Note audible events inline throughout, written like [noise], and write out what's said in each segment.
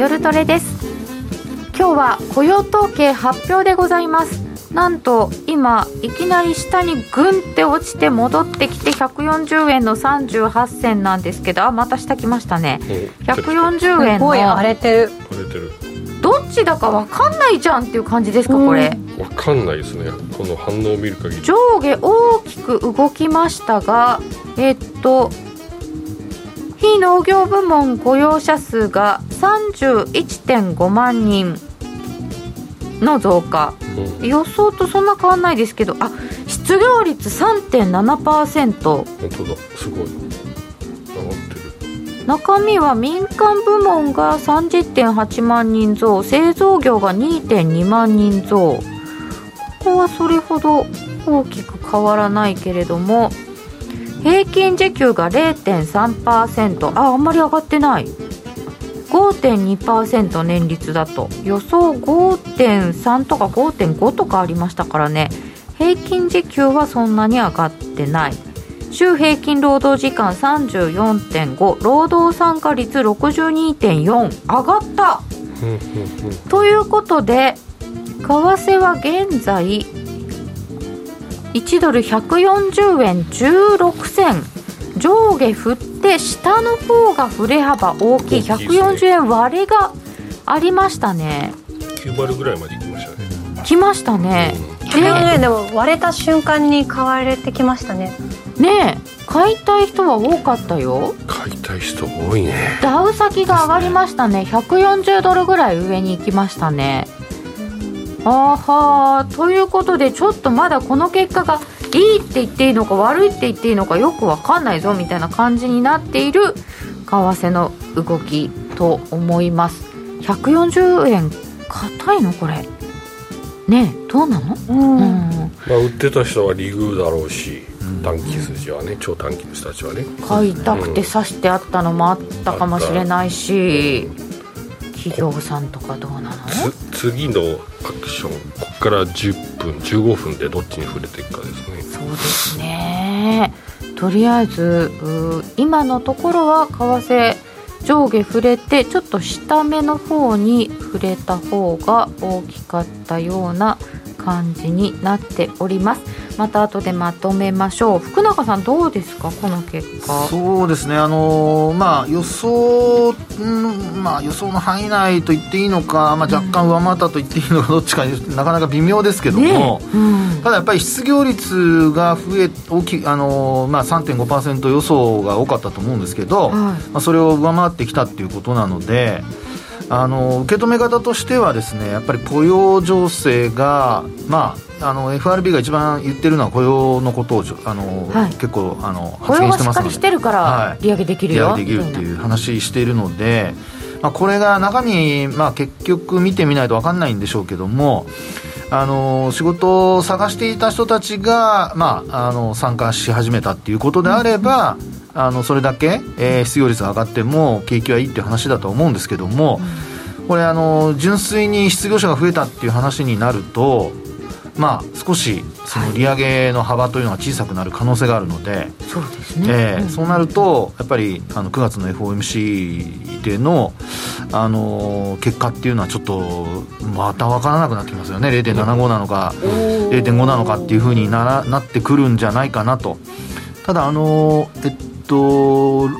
夜トレです。今日は雇用統計発表でございます。なんと今いきなり下にグンって落ちて戻ってきて140円の38銭なんですけどあまた下来ましたね。140円の荒れてる。荒れてる。どっちだか分かんないじゃんっていう感じですかこれ。分かんないですね。この反応を見る限り。上下大きく動きましたがえっと非農業部門雇用者数が31.5万人の増加、うん、予想とそんな変わんないですけどあ失業率3.7%本当だ。すごい。上がってる。中身は民間部門が30.8万人増製造業が2.2万人増。ここはそれほど大きく変わらないけれども平均時給が0.3%ああんまり上がってない。5.2%年率だと。予想5.3とか5.5とかありましたからね。平均時給はそんなに上がってない。週平均労働時間34.5労働参加率62.4上がった。ということで為替は現在1ドル140円16銭上下振って下の方が振れ幅大きい。140円割れがありましたね。9割ぐらいまで行きましたね。来ましたね、うん、140円でも割れた瞬間に買われてきましたね。ねえ。買いたい人は多かったよ。買いたい人多いね。ダウ先が上がりましたね。140ドルぐらい上に行きましたねあはということでちょっとまだこの結果がいいって言っていいのか悪いって言っていいのかよく分かんないぞみたいな感じになっている為替の動きと思います。140円硬いのこれ。ねどうなの、うん、うん、まあ、売ってた人はリグだろうし短期筋はね、超短期の人たちはね。買いたくて刺してあったのもあったかもしれないし、企業さんとかどうなの？次のアクションここから10分15分でどっちに触れていくかですね。そうですね。とりあえず今のところは為替上下触れてちょっと下目の方に触れた方が大きかったような感じになっております。また後でまとめましょう。福永さんどうですか？この結果。そうですね。あのまあ予想、まあ、予想の範囲内と言っていいのか、まあ、若干上回ったと言っていいのか、どっちかなかなか微妙ですけども、ね。うん、ただやっぱり失業率が増え大きあの、まあ、3.5%予想が多かったと思うんですけど、はい、まあ、それを上回ってきたっていうことなのであの受け止め方としてはですねやっぱり雇用情勢が、まあ、あの FRB が一番言ってるのは雇用のことをあの、はい、結構あの発言してますので。してるから利上げできるよ、はい、利上げできるっていう話しているので、まあ、これが中身、まあ、結局見てみないと分かんないんでしょうけどもあの仕事を探していた人たちが、まあ、あの参加し始めたっていうことであれば、うんあのそれだけ、えー、失業率が上がっても景気はいいっていう話だと思うんですけども、うん、これあの純粋に失業者が増えたっていう話になるとまあ少しその利上げの幅というのが小さくなる可能性があるので、そうですね、えー、そうなるとやっぱりあの9月の FOMC でのあの結果っていうのはちょっとまた分からなくなってきますよね。0.75なのか0.5なのかっていうふうにならなってくるんじゃないかなと。ただあのえっと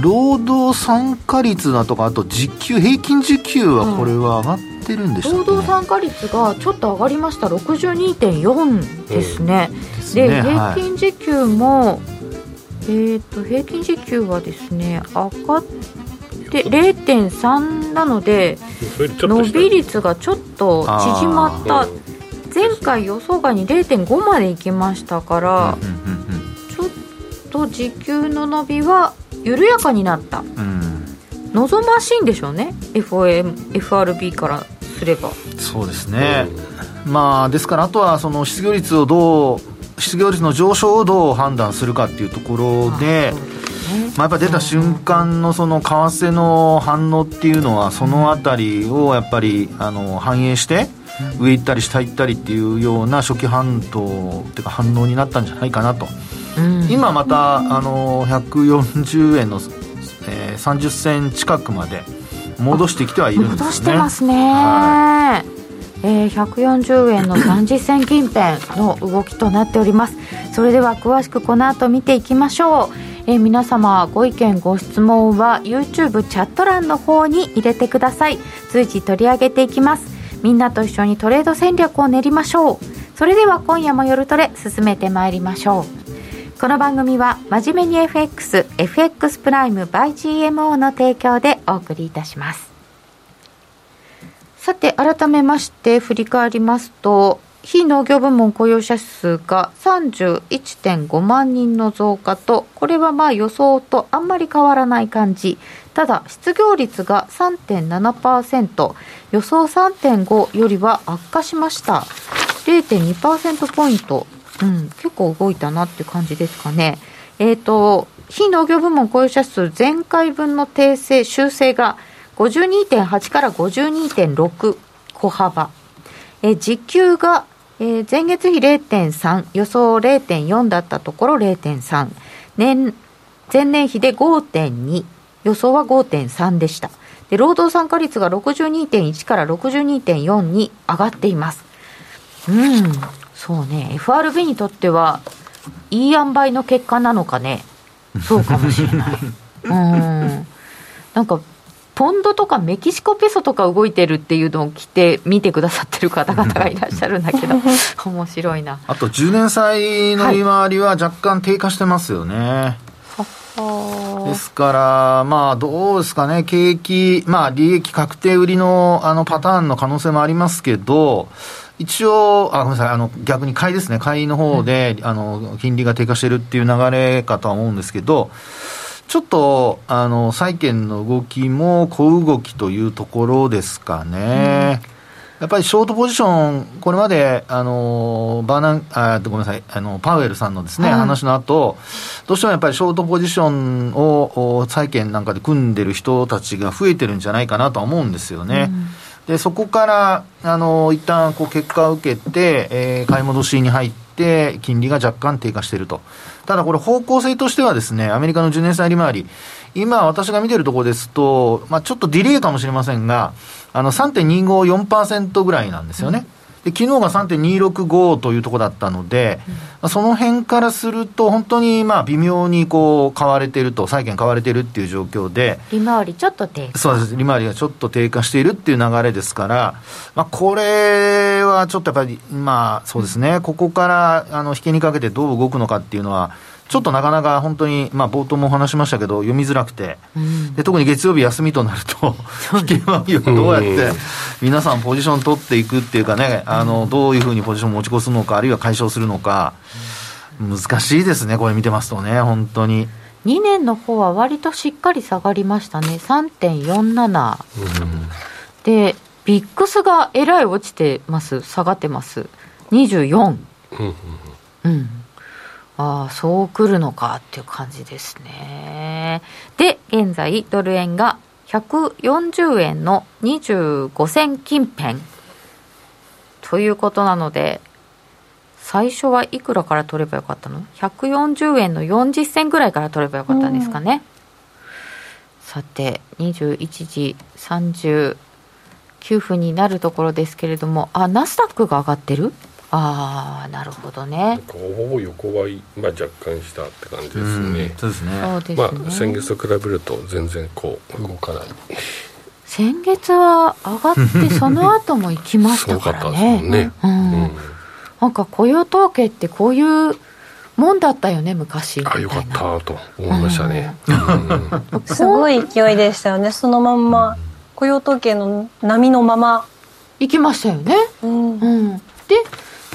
労働参加率だとかあと時給平均時給はこれは上がってるんでしょう、ね、労働参加率がちょっと上がりました。62.4ですね、うん、で、ね、平均時給も、はい、えーと、平均時給はですね上がって0.3なので伸び率がちょっと縮まった。前回予想外に0.5までいきましたから、うんうんと時給の伸びは緩やかになった、うん、望ましいんでしょうね。FOM FRB からすれば。そうですね、うん、まあですからあとはその失業率をどう失業率の上昇をどう判断するかっていうところで、まあ、やっぱ出た瞬間のその為替の反応っていうのはそのあたりをやっぱりあの反映して上行ったり下行ったりっていうような初期反応っていうか反応になったんじゃないかなと今またあの140円の、えー、30銭近くまで戻してきてはいるんですよね。戻してますね、はい、えー、140円の30銭近辺の動きとなっております。それでは詳しくこの後見ていきましょう。えー、皆様ご意見ご質問は YouTube チャット欄の方に入れてください。随時取り上げていきます。みんなと一緒にトレード戦略を練りましょう。それでは今夜も夜トレ進めてまいりましょうこの番組は真面目に FX FX プライム by GMO の提供でお送りいたしますさて改めまして振り返りますと非農業部門雇用者数が31.5万人の増加と、これはまあ予想とあんまり変わらない感じ。ただ、失業率が3.7%、予想3.5よりは悪化しました。0.2%ポイント。うん、結構動いたなって感じですかね。えっ、ー、と、非農業部門雇用者数前回分の訂正、修正が52.8から52.6小幅。え時給がえー、前月比0.3、予想0.4だったところ0.3、年、前年比で5.2、予想は5.3でした。で、労働参加率が62.1から62.4に上がっています。うん、そうね、FRB にとっては、いい塩梅の結果なのかね。そうかもしれない。[laughs] うん。なんか、ポンドとかメキシコペソとか動いてるっていうのを来て見てくださってる方々がいらっしゃるんだけど [laughs] 面白いなあと10年債の利回りは若干低下してますよね、はい、ですからまあどうですかね景気まあ利益確定売りのあのパターンの可能性もありますけど一応、あ、ごめんなさい、あの、逆に買いですね。買いの方で、うん、あの、金利が低下してるっていう流れかとは思うんですけど、ちょっと、あの、債券の動きも小動きというところですかね。うんやっぱりショートポジション、これまで、あの、バーナン、あ、ごめんなさい、あの、パウエルさんのですね、話の後、どうしてもやっぱりショートポジションを債券なんかで組んでる人たちが増えてるんじゃないかなとは思うんですよね。うんでそこからあの一旦こう結果を受けて、えー、買い戻しに入って、金利が若干低下していると。ただこれ方向性としてはですね、アメリカの10年債利回り、今私が見てるところですと、まあちょっとディレイかもしれませんが、あの3.254%ぐらいなんですよね。うんで昨日が3.265というところだったので、うん、その辺からすると、本当にまあ微妙にこう買われてると、債券買われてるっていう状況で、利回りちょっと低下。そうです、利回りがちょっと低下しているっていう流れですから、まあ、これはちょっとやっぱり、まあそうですね、ここからあの引けにかけてどう動くのかっていうのは、ちょっとなかなか本当に、まあ、冒頭もお話しましたけど、読みづらくて、うん、で特に月曜日休みとなると、引け回りをどうやって皆さん、ポジション取っていくっていうかね、あのどういうふうにポジション持ち越すのか、あるいは解消するのか、難しいですね、これ見てますとね、本当に。2年の方は割としっかり下がりましたね、3.47。うん、で、ビックスがえらい落ちてます、下がってます、24。うん、うんああ、そう来るのかっていう感じですね。で、現在、ドル円が140円の25銭近辺ということなので、最初はいくらから取ればよかったの ?140 円の40銭ぐらいから取ればよかったんですかね。さて、21時39分になるところですけれども、あ、ナスダックが上がってる？ああなるほどね。ほぼ横ばい、まあ、若干したって感じですね。そうですね。まあ先月と比べると全然こう動かない。先月は上がってその後も行きましたからね。ね、うん、うん、なんか雇用統計ってこういうもんだったよね昔。あよかったと思いましたね、うん、すごい勢いでしたよね。そのまんま雇用統計の波のまま。行きましたよね、うん、うん、で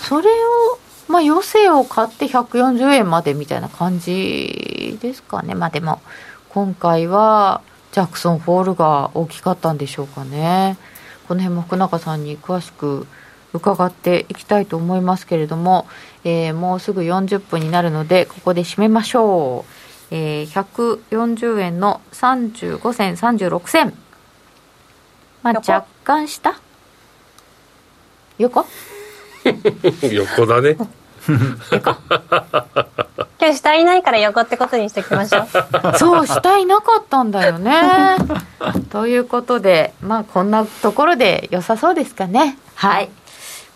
それを、まあ、余生を買って140円までみたいな感じですかね。まあでも、今回はジャクソンホールが大きかったんでしょうかね。この辺も福永さんに詳しく伺っていきたいと思いますけれども、えー、もうすぐ40分になるので、ここで締めましょう。えー、140円の35銭、36銭。まあ、若干下？横？[laughs] 横だね。結く [laughs] 下いないから横ってことにしておきましょう。[laughs] そう、下いなかったんだよね。ということで、まあ、こんなところで良さそうですかね。はい。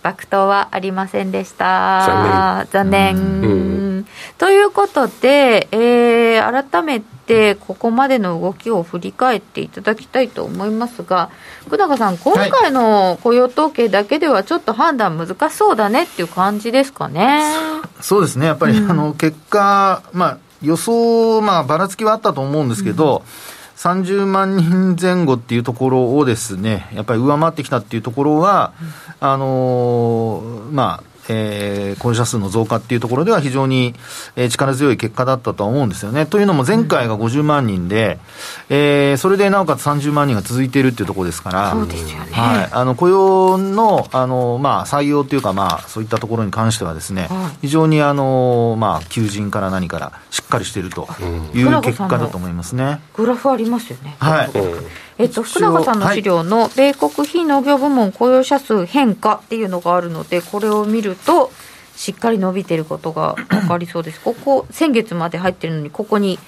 爆投はありませんでした。残念。うん。ということで、えー改めてここまでの動きを振り返っていただきたいと思いますが、福永さん、今回の雇用統計だけではちょっと判断難しそうだねっていう感じですかね。そうですね、やっぱり、あの結果、まあ、予想、まあ、ばらつきはあったと思うんですけど、30万人前後っていうところをですね、やっぱり上回ってきたっていうところは、あのーまあ、えー雇用者数の増加っていうところでは非常に、えー力強い結果だったとは思うんですよね。というのも前回が50万人で、えーそれでなおかつ30万人が続いているっていうところですから、そうですよね。はい、あの雇用のあの、まあ、採用というか、まあ、そういったところに関してはですね、はい非常にあの、まあ、求人から何からしっかりしているという結果だと思いますね。グラフありますよね。はい、うんえっと、福永さんの資料の米国非農業部門雇用者数変化っていうのがあるので、これを見ると、しっかり伸びてることが分かりそうです。ここ、先月まで入ってるのに、ここに、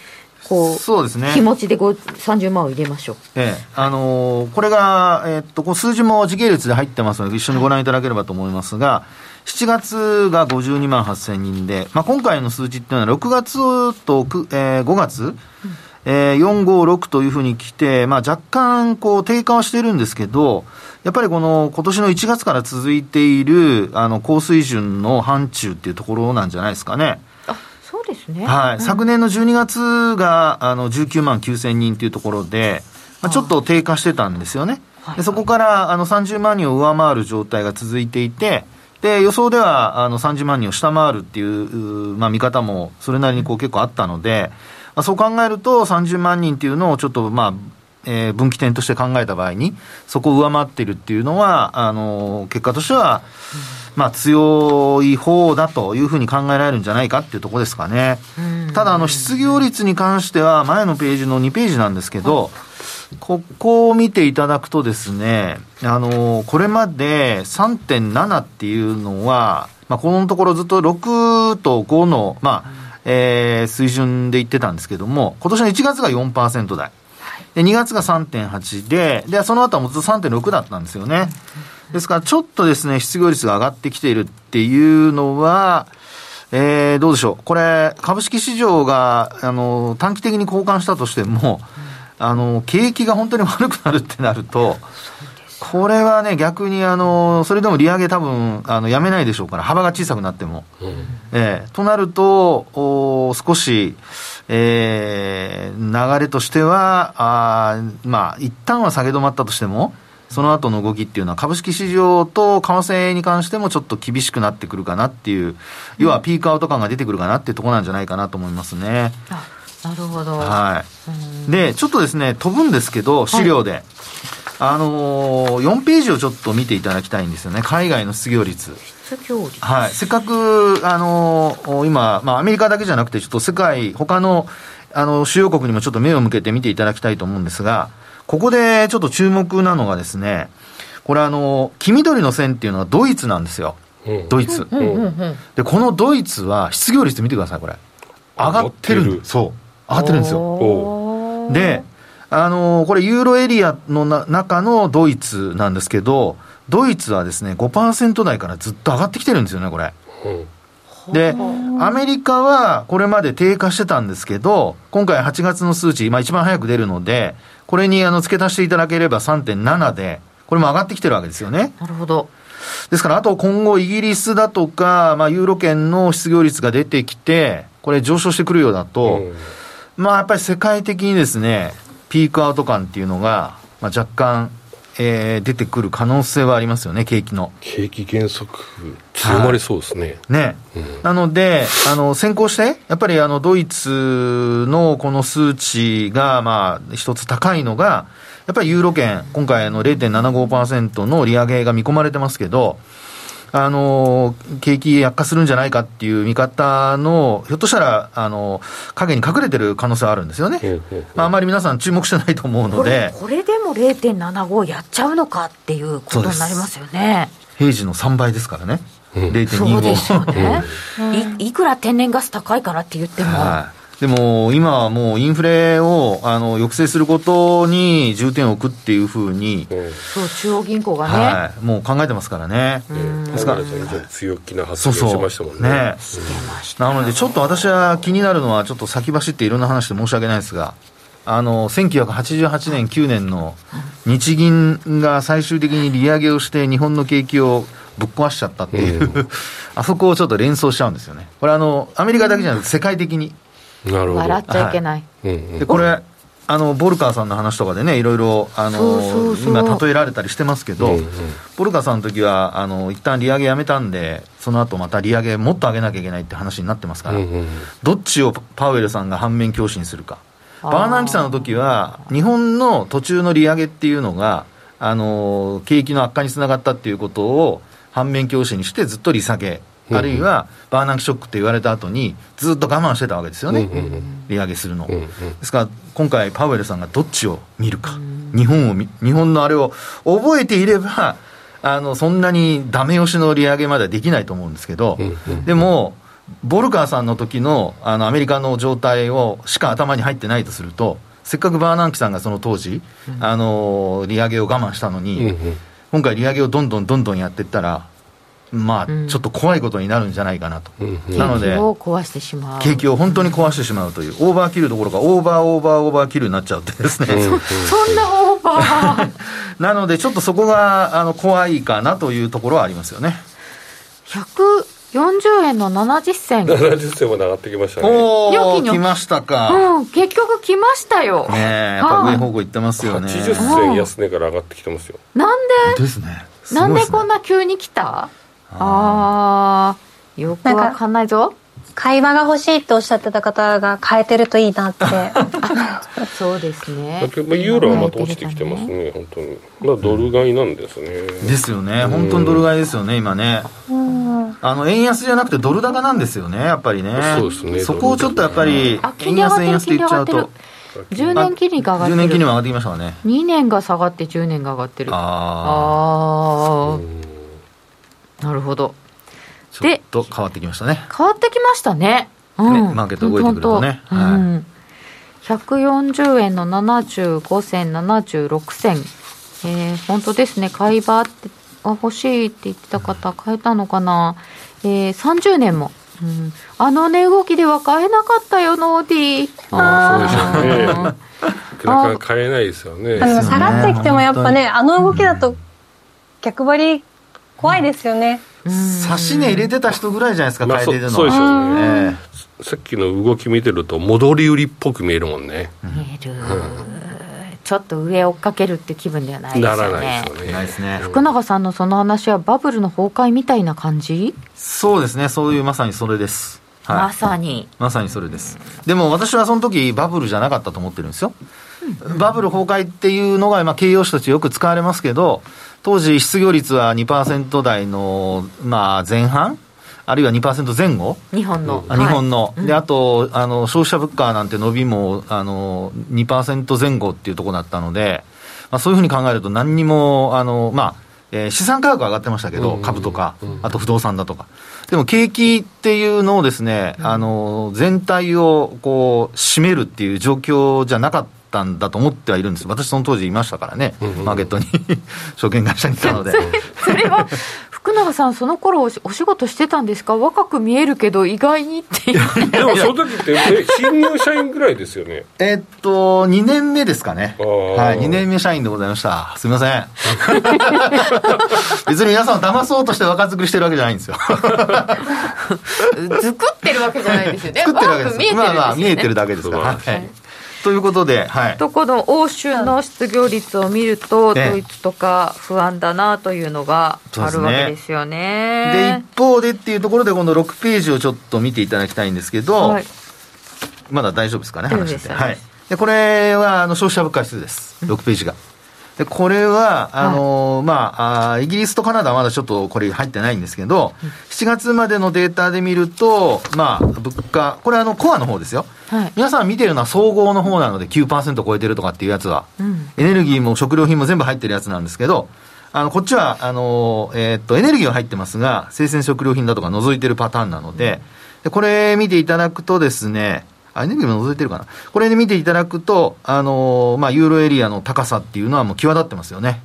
こう、そうですね。気持ちでご30万を入れましょう。ええあのーこれが、えっと、こう数字も時系列で入ってますので、一緒にご覧いただければと思いますが、7月が52万8000人で、まあ、今回の数字っていうのは、6月とく、えー5月、えー456というふうに来て、まあ、若干こう低下はしてるんですけど、やっぱりこの今年の1月から続いているあの高水準の範疇っていうところなんじゃないですかね。あ、そうですね。はい、うん昨年の12月があの19万9000人というところで、まあ、ちょっと低下してたんですよね。はいでそこからあの30万人を上回る状態が続いていて、で予想ではあの30万人を下回るっていう、うまあ、見方もそれなりにこう結構あったので、まあ、そう考えると30万人っていうのをちょっとまあ、えー分岐点として考えた場合に、そこを上回っているっていうのは、あの結果としては、まあ、強い方だというふうに考えられるんじゃないかっていうところですかね。ただ、あの、失業率に関しては、前のページの2ページなんですけど、ここを見ていただくとですね、あの、これまで3.7っていうのは、まあ、このところずっと6と5の、まあ、えー水準で言ってたんですけども、今年の1月が4%台。で、2月が3.8で、で、その後はもうずっと3.6だったんですよね。ですから、ちょっとですね、失業率が上がってきているっていうのは、えー、どうでしょう。これ、株式市場が、あの、短期的に交換したとしても、あの、景気が本当に悪くなるってなると、これはね、逆に、あの、それでも利上げ多分、あの、やめないでしょうから、幅が小さくなっても。ええとなると、お少し、えー流れとしては、あーまあ、一旦は下げ止まったとしても、その後の動きっていうのは、株式市場と為替に関してもちょっと厳しくなってくるかなっていう、要はピークアウト感が出てくるかなっていうところなんじゃないかなと思いますね。あ、なるほど。はい。で、ちょっとですね、飛ぶんですけど、資料で。あのー、4ページをちょっと見ていただきたいんですよね。海外の失業率。失業率。はい、せっかく、あのー今、まあ、アメリカだけじゃなくて、ちょっと世界、他の、あの、主要国にもちょっと目を向けて見ていただきたいと思うんですが、ここでちょっと注目なのがですね、これあの、黄緑の線っていうのはドイツなんですよ。うんドイツ。うんうんうん。で、このドイツは失業率見てください、これ。上がってる。上がってるそう。上がってるんですよ。で、あのこれ、ユーロエリアのな中のドイツなんですけど、ドイツはですね、5%台からずっと上がってきてるんですよね、これ。うんで、アメリカはこれまで低下してたんですけど、今回8月の数値、まあ一番早く出るので、これにあの付け足していただければ3.7で、これも上がってきてるわけですよね。なるほど。ですから、あと今後イギリスだとか、まあユーロ圏の失業率が出てきて、これ上昇してくるようだと、うんまあやっぱり世界的にですね、ピークアウト感っていうのが、まあ若干、えー出てくる可能性はありますよね、景気の。景気減速強まりそうですね。ね。なので、あの、先行して、やっぱりあの、ドイツのこの数値が、まあ、一つ高いのが、やっぱりユーロ圏、今回の0.75%の利上げが見込まれてますけど、あの、景気悪化するんじゃないかっていう見方の、ひょっとしたら、あの、影に隠れてる可能性はあるんですよね。まあ、あまり皆さん注目してないと思うのこれで、これでも0.75やっちゃうのかっていうことになりますよね。平時の3倍ですからね。そうですよ0.25。ね、いいくら天然ガス高いからって言っても、はいでも今はもうインフレをあの抑制することに重点を置くっていうふうに、そう中央銀行がね、はい、もう考えてますからね。ですから強気な発言しましたもんね。ね。なのでちょっと私は気になるのはちょっと先走っていろんな話で申し訳ないですがあの1988年9年の日銀が最終的に利上げをして日本の景気をぶっ壊しちゃったっていう、[laughs] あそこをちょっと連想しちゃうんですよね。これあのアメリカだけじゃなくて世界的に笑っちゃいけない、うんうん。でこれあのボルカーさんの話とかでねいろいろあのそうそうそう。今例えられたりしてますけど、うんうん。ボルカーさんの時はあの一旦利上げやめたんでその後また利上げもっと上げなきゃいけないって話になってますから、うんうんどっちをパウエルさんが反面教師にするか。バーナンキさんの時は日本の途中の利上げっていうのがあの景気の悪化につながったっていうことを反面教師にしてずっと利下げあるいはバーナンキショックって言われた後にずっと我慢してたわけですよね、利上げするの、ですから今回パウエルさんがどっちを見るか、日本を見日本のあれを覚えていればあのそんなにダメ押しの利上げまではできないと思うんですけど、でもボルカーさんの時のあのアメリカの状態をしか頭に入ってないとするとせっかくバーナンキさんがその当時、あの利上げを我慢したのに、今回利上げをどんどんどんどんやっていったらまあ、うん。ちょっと怖いことになるんじゃないかなと、うんうん。なので景気を壊してしまう。景気を本当に壊してしまうという、オーバーキルどころか、オーバーオーバーオーバーキルになっちゃうってですね、そんなオーバー。[laughs] なので、ちょっとそこがあの怖いかなというところはありますよね。140円の70銭。70銭まで上がってきましたね。おー、ニョキニョキ来ましたか。うん結局来ましたよ、ねえ、やっぱ上方向行ってますよね。80銭安値から上がってきてますよ。なんで？ですね。すなんでこんな急に来た？あー。よくわかんないぞ。会話が欲しいっておっしゃってた方が変えてるといいなって。[laughs] そうですね。だけどまあユーロはまた落ちてきてますね本当に。まあドル買いなんですね。ですよね。本当にドル買いですよね、今ね。うん。あの、円安じゃなくてドル高なんですよね、やっぱりね。そうですねそこをちょっとやっぱりあ、金円安円安って言っちゃうと。10年金利が上がって10る年金利も上がってきましたわね。2年が下がって10年が上がってる。ああなるほどあ、ちょっと変わってきましたね。変わってきましたね。うん、ねマーケット動いてくるとねほんはいうん140円の75銭、76銭。えー、本当ですね。買い場って、あ欲しいって言ってた方、買えたのかな。えー、30年も。うん、あの値動きでは買えなかったよ、ノーディー。ああそうでしょうねあなかなか買えないですよねあのですよね下がってきてもやっぱね、あの動きだと逆張り怖いですよね。うん差し値入れてた人ぐらいじゃないですか、まあ変えてるのそうそうでしょうねえさっきの動き見てると戻り売りっぽく見えるもんね見える。ちょっと上追っかけるって気分ではないですよね。ならないですよねえないですね。福永さんのその話はバブルの崩壊みたいな感じ、そうですね、そういうまさにそれです。はいまさに。まさにそれです。でも私はその時バブルじゃなかったと思ってるんですよ。バブル崩壊っていうのが、まあ、形容詞としてよく使われますけど、当時失業率は2%台の、まあ、前半？あるいは2%前後？日本の。あ日本の。の、であとあの消費者物価なんて伸びもあの2%前後っていうところだったので、まあ、そういうふうに考えると、何にもあの、まあえー資産価格は上がってましたけど、うん。株とかうん、あと不動産だとか、でも景気っていうのをですね、あの全体をこう占めるっていう状況じゃなかったんだと思ってはいるんです、私、その当時いましたからね、うんマーケットに、[laughs] 証券会社にいたので。そ [laughs] れは、福永さん、その頃お仕お仕事してたんですか？若く見えるけど、意外にっていう。でもその時ってえ [laughs] 新入社員ぐらいですよねえっと、2年目ですかね。はい、2年目社員でございました。すみません。別に皆さんを騙そうとして若作りしてるわけじゃないんですよ。作ってるわけじゃないですよね。作っ。まあまあ、見えてるだけですから。はい。ということで、はい。とこの欧州の失業率を見ると、ええドイツとか不安だなというのがあるわけですよで、ね。一方でっていうところで、今度6ページをちょっと見ていただきたいんですけど、はいまだ大丈夫ですかね、話して。はい。で、これは、あの、消費者物価指数です。6ページが。で、これは、あのまああー、イギリスとカナダはまだちょっとこれ入ってないんですけど、7月までのデータで見ると、まあ、物価、これあの、コアの方ですよ。はい。皆さん見てるのは総合の方なので9%超えてるとかっていうやつは、うん。エネルギーも食料品も全部入ってるやつなんですけど、あのこっちはあの、えー、っとエネルギーが入ってますが、生鮮食料品だとか除いてるパターンなので、でこれ見ていただくとですね、エネルギーも除いてるかな。これで見ていただくと、あのまあ、ユーロエリアの高さっていうのはもう際立ってますよね。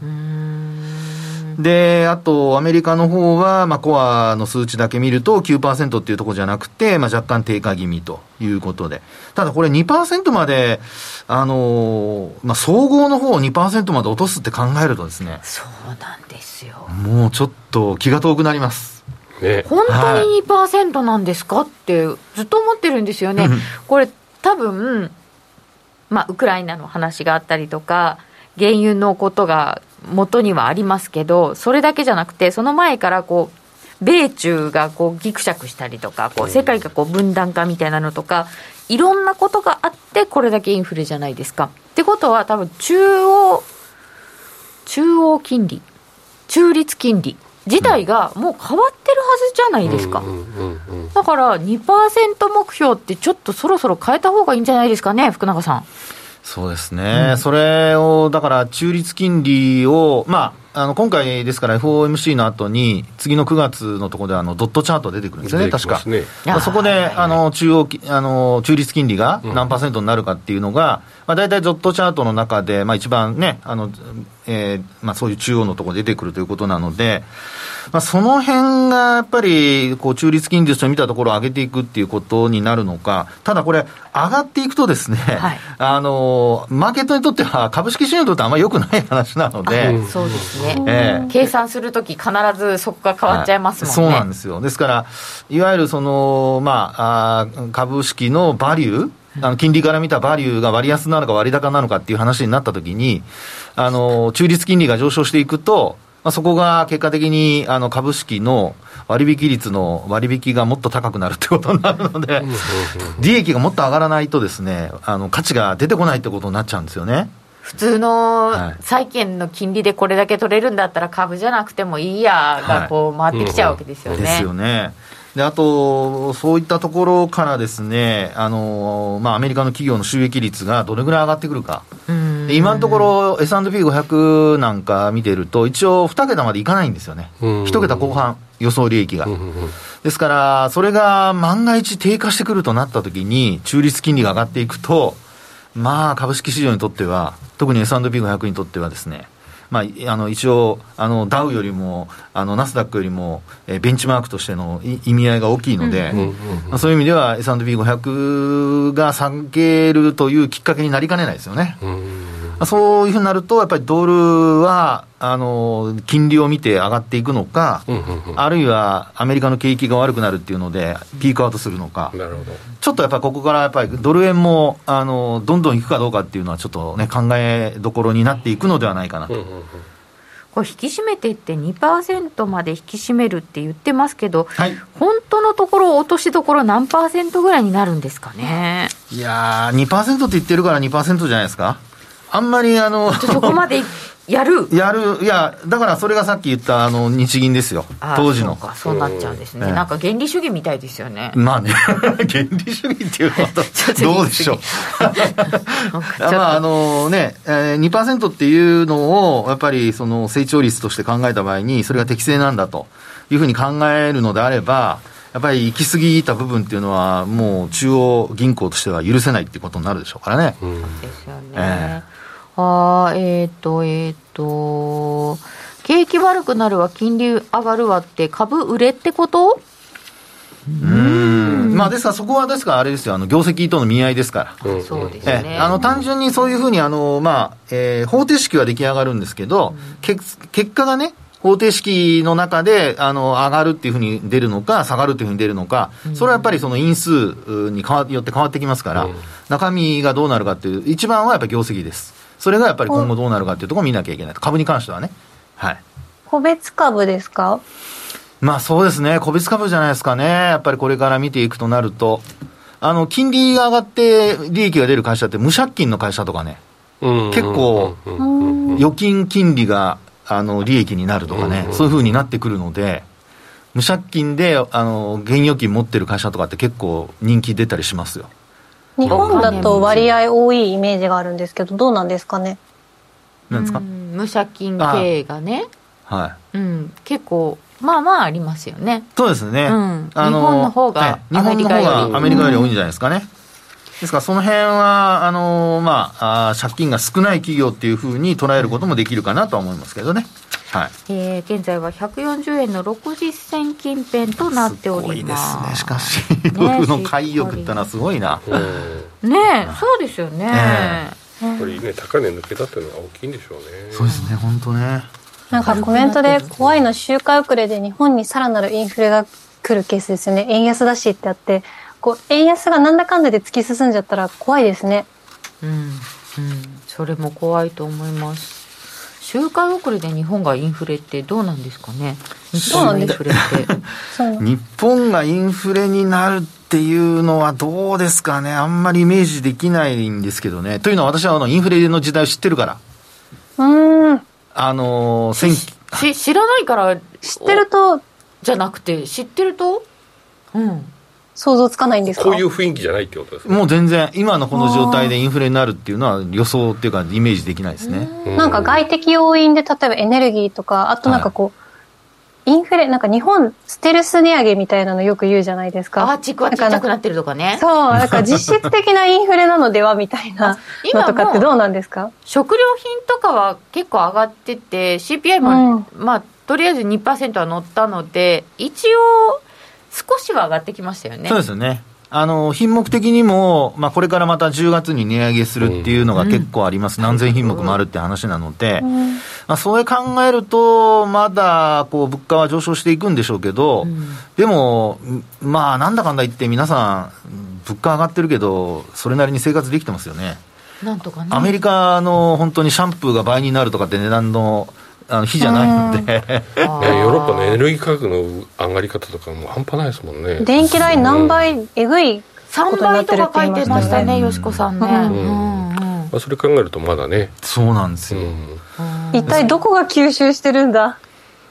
で、あと、アメリカの方は、まあ、コアの数値だけ見ると9%っていうところじゃなくて、まあ、若干低下気味ということで。ただこれ2%まで、あのまあ、総合の方を2%まで落とすって考えるとですね。そうなんですよ。もうちょっと気が遠くなります。ね、本当に2%なんですか？ってずっと思ってるんですよね。これ多分、まあ、ウクライナの話があったりとか、原油のことが元にはありますけど、それだけじゃなくて、その前からこう、米中がこうギクシャクしたりとか、こう世界がこう分断化みたいなのとか、いろんなことがあって、これだけインフレじゃないですか。ってことは、多分中央、中央金利、中立金利自体がもう変わってるはずじゃないですか。だから2%目標ってちょっとそろそろ変えた方がいいんじゃないですかね、福永さん。そうですね、うん、それをだから中立金利を、まあ、あの今回ですから FOMC の後に、次の9月のところであのドットチャート出てくるんですよね、確か。そこであの中央あの中立金利が何パーセントになるかっていうのが、うんまあ、大体ドットチャートの中で、まあ、一番ね、あのえーまあ、そういう中央のところ出てくるということなので、まあ、その辺がやっぱりこう中立金利として見たところを上げていくっていうことになるのか、ただこれ、上がっていくとですね、はい、あのマーケットにとっては、株式市場にとってはあんまりよくない話なので、そうですね、えー、計算するとき、必ずそこが変わっちゃいますもんね、はい、そうなんですよ、ですから、いわゆるその、まあ、あ株式のバリュー、あの金利から見たバリューが割安なのか割高なのかっていう話になったときに、あの中立金利が上昇していくと、まあ、そこが結果的にあの株式の割引率の割引がもっと高くなるってことになるので、利益がもっと上がらないとですね、あの価値が出てこないってことになっちゃうんですよね。普通の債券の金利でこれだけ取れるんだったら株じゃなくてもいいやがこう回ってきちゃうわけですよね。ですよね。であと、そういったところからですね、あのまあ、アメリカの企業の収益率がどれぐらい上がってくるか、今のところ S&P500 なんか見てると、一応2桁までいかないんですよね、1桁後半、予想利益が。ですから、それが万が一低下してくるとなったときに、中立金利が上がっていくと、まあ、株式市場にとっては、特に S&P500 にとってはですね、まあ、あの一応あの、ダウよりも、あのナスダックよりも、えー、ベンチマークとしての意味合いが大きいので、まあ、そういう意味では S&P500 が下げるというきっかけになりかねないですよね。そういうふうになると、やっぱりドルは、あの、金利を見て上がっていくのか、あるいはアメリカの景気が悪くなるっていうので、ピークアウトするのか、なるほど。ちょっとやっぱりここからやっぱりドル円も、あの、どんどんいくかどうかっていうのは、ちょっとね、考えどころになっていくのではないかなと。これ引き締めていって2%まで引き締めるって言ってますけど、はい、本当のところ落としどころ何パーセントぐらいになるんですかね？いやー2%って言ってるから2%じゃないですか？あんまりあのそこまでやる？[laughs] やる、いや、だからそれがさっき言ったあの日銀ですよ、当時の。そうそうなっちゃうんですね、なんか原理主義みたいですよね。まあね、[laughs] 原理主義っていうのは [laughs] どうでしょう。まああのね、えー、2%っていうのを、やっぱりその成長率として考えた場合に、それが適正なんだというふうに考えるのであれば、やっぱり行き過ぎた部分っていうのは、もう中央銀行としては許せないっていうことになるでしょうからね。うん、ですよね。えーあえっ、ー、と、えっ、ー、と、景気悪くなるわ、金利上がるわって、株売れってこと？うん。まあ、ですから、そこはですから、あれですよ、あの業績との見合いですから、そうですね、あの単純にそういうふうにあの、まあえー、方程式は出来上がるんですけど、うん、結結果がね、方程式の中であの上がるっていうふうに出るのか、下がるっていうふうに出るのか、それはやっぱりその因数によって変わってきますから、うん、中身がどうなるかっていう、一番はやっぱり業績です。それがやっぱり今後どうなるかっていうところを見なきゃいけないと。株に関してはね。はい。個別株ですか？まあそうですね。個別株じゃないですかね。やっぱりこれから見ていくとなると。あの、金利が上がって利益が出る会社って無借金の会社とかね。結構、預金金利が、あの、利益になるとかね。そういうふうになってくるので、無借金で、あの、現預金持ってる会社とかって結構人気出たりしますよ。日本だと割合多いイメージがあるんですけどどうなんですかね？なんですか？無借金経営がね。はい。うん、結構まあまあありますよね。そうですね、うん。日本の方がはい日本の方アメリカより。がアメリカより多いんじゃないですかね、ですからその辺はあのまああー借金が少ない企業っていうふうに捉えることもできるかなとは思いますけどねはい。えー現在は140円の60銭近辺となっておす。ごいでりますすね。しかしゴルフの海欲ってのはすごいな、うん。ねえそうですよね、ねやっぱりね高値抜けたっていうのが大きいんでしょうね。そうですね本当ね。なんかコメントで怖いの周回遅れで日本にさらなるインフレが来るケースですよね。円安だしってあって、こう、円安がなんだかんだで突き進んじゃったら怖いですね。うんうん、それも怖いと思います周回遅れで日本がインフレってどうなんですかね？日本のインフレって。そうなん日本がインフレになるっていうのはどうですかね？あんまりイメージできないんですけどね。というのは私はあのインフレの時代を知ってるから。うーん。あのし知らないから。知ってると。じゃなくて知ってると？うん想像つかないんですか？こういう雰囲気じゃないってことですねもう全然今のこの状態でインフレになるっていうのは予想っていうかイメージできないですね。なんか外的要因で例えばエネルギーとか、あとなんかこう、インフレ、なんか日本ステルス値上げみたいなのよく言うじゃないですか。あちくわちっちゃくなってるとかね。そう、なんか実質的なインフレなのではみたいな [laughs] のとかってどうなんですか？食料品とかは結構上がってて CPI も、まあとりあえず2%は乗ったので一応少しは上がってきましたよね。そうですよね。あの品目的にも、まあ、これからまた10月に値上げするっていうのが結構あります、何千品目もあるって話なので、まあ、それ考えると、まだこう物価は上昇していくんでしょうけど、でも、まあ、なんだかんだ言って、皆さん、物価上がってるけど、それなりに生活できてますよね。なんとかね。アメリカの本当にシャンプーが倍になるとかって値段のあの日じゃないので、あねヨーロッパのエネルギー価格の上がり方とかも半端ないですもんね。電気代何倍、えぐいこ3とにな倍とか書いてましたたねよしこさんね、うん。まあ、それ考えるとまだね、そうなんですよ。うん、一体どこが吸収してるんだ？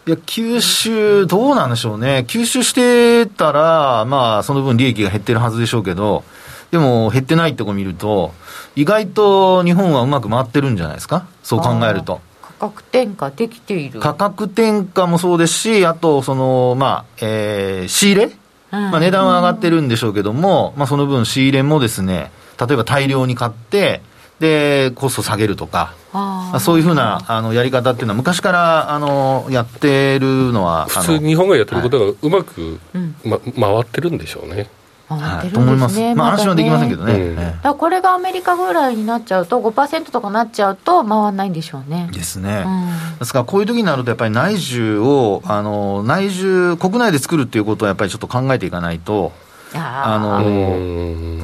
いや、吸収、どうなんでしょうね。吸収してたら、まあ、その分利益が減ってるはずでしょうけど、でも、減ってないってとこ見ると、意外と日本はうまく回ってるんじゃないですか？そう考えると。価格転嫁できている。価格転嫁もそうですし、あと、その、まあ、えー仕入れ、うん。まあ、値段は上がってるんでしょうけども、まあ、その分仕入れもですね、例えば大量に買って、で、コスト下げるとか、あまあそういうふうなあのやり方っていうのは、昔からあのやってるのは、普通日本がやってることがうまく、うん。ま、回ってるんでしょうね。回はい、ってと思います。まあ、話はできませんけどね。これがアメリカぐらいになっちゃうと5%とかなっちゃうと回らないんでしょうね。えですね。うん。ですから、こういう時になると、やっぱり内需を、あの内需、国内で作るっていうことは、やっぱりちょっと考えていかないと、ああのう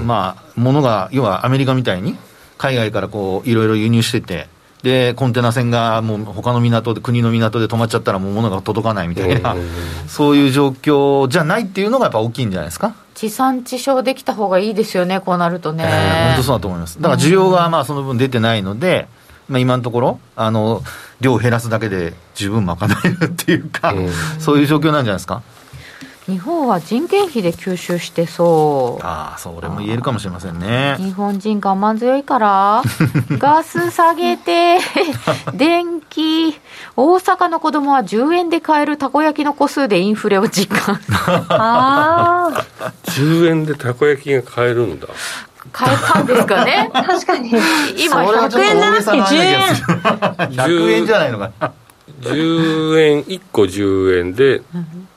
ん。まあ、ものが、要はアメリカみたいに、海外からこう、いろいろ輸入してて、で、コンテナ船がもう他の港で、国の港で止まっちゃったら、もう物が届かないみたいな、うんそういう状況じゃないっていうのがやっぱ大きいんじゃないですか？地産地消できた方がいいですよねこうなるとね、えー本当そうだと思います。だから需要がまあその分出てないので、まあ、今のところ、あの、量を減らすだけで十分賄えるっていうか、うんそういう状況なんじゃないですか？日本は人件費で吸収してそう。ああ、それも言えるかもしれませんね。日本人我慢強いから [laughs] ガス下げて [laughs] 電気大阪の子供は10円で買えるたこ焼きの個数でインフレを実感。[laughs] あ10円でたこ焼きが買えるんだ。買えたんですかね？あ、確かに。今100それはちょっと円大げさな気がする100円じゃないのか。な。10円1個10円で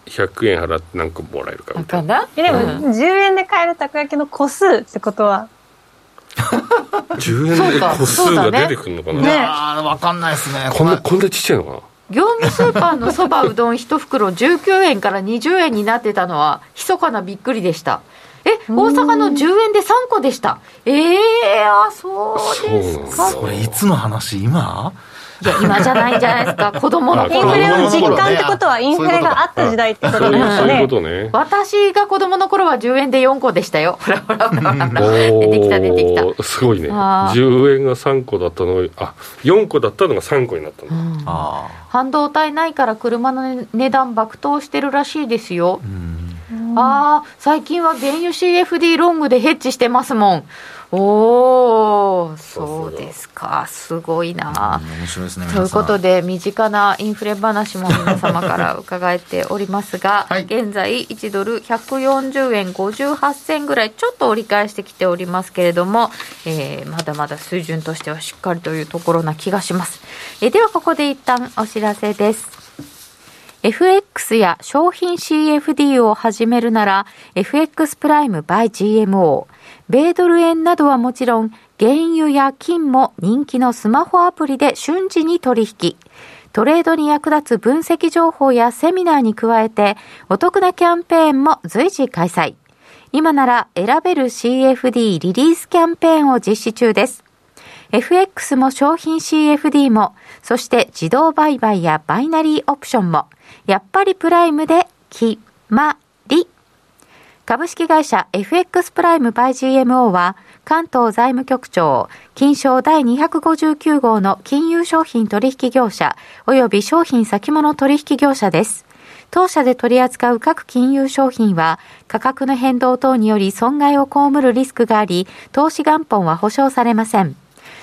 100円払って何個もらえるかみたいな。でも、うん。10円で買えるたこ焼きの個数ってことは、10円で個数が出てくるのかな、ね。ああ、わかんないですね。こんなこんなちっちゃいのかな。業務スーパーのそばうどん1袋19円から20円になってたのは密かなびっくりでした。え大阪の10円で3個でした。ええあそうですか。それいつの話？今？いや今じゃないんじゃないですか。[laughs] 子供のあイン頃フレの実感ってことは、インフレがあった時代ってことですよね。ね。私が子供の頃は10円で4個でしたよ。[laughs] ほらほらほらほら。出てきた出てきた。すごいね。あー10円が3個だったのにあ4個だったのが3個になったん。だ、あ半導体ないから車の値段爆投してるらしいですよ。あ。うん。ああ最近は原油 CFD ロングでヘッジしてますもんおおそうですか。すごいな、面白いですねということで身近なインフレ話も皆様から伺えておりますが、[laughs] はい。現在1ドル140円58銭ぐらいちょっと折り返してきておりますけれども、えーまだまだ水準としてはしっかりというところな気がします、えーではここで一旦お知らせです。FX や商品 CFD を始めるなら FX プライム by GMO 米ドル円などはもちろん原油や金も人気のスマホアプリで瞬時に取引。トレードに役立つ分析情報やセミナーに加えてお得なキャンペーンも随時開催。今なら選べる CFD リリースキャンペーンを実施中です。FX も商品 CFD も、そして自動売買やバイナリーオプションも、やっぱりプライムで決まり。株式会社 FX プライムバイ GMO は、関東財務局長、金賞第259号の金融商品取引業者、及び商品先物取引業者です。当社で取り扱う各金融商品は価格の変動等により損害を被るリスクがあり、投資元本は保証されません。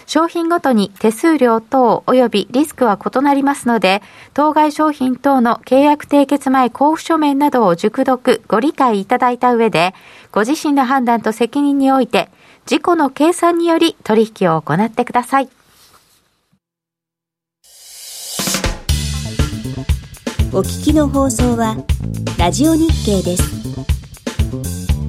商品ごとに手数料等及びリスクは異なりますので、当該商品等の契約締結前交付書面などを熟読、ご理解いただいた上で、ご自身の判断と責任において、自己の計算により取引を行ってください。お聞きの放送はラジオ日経です。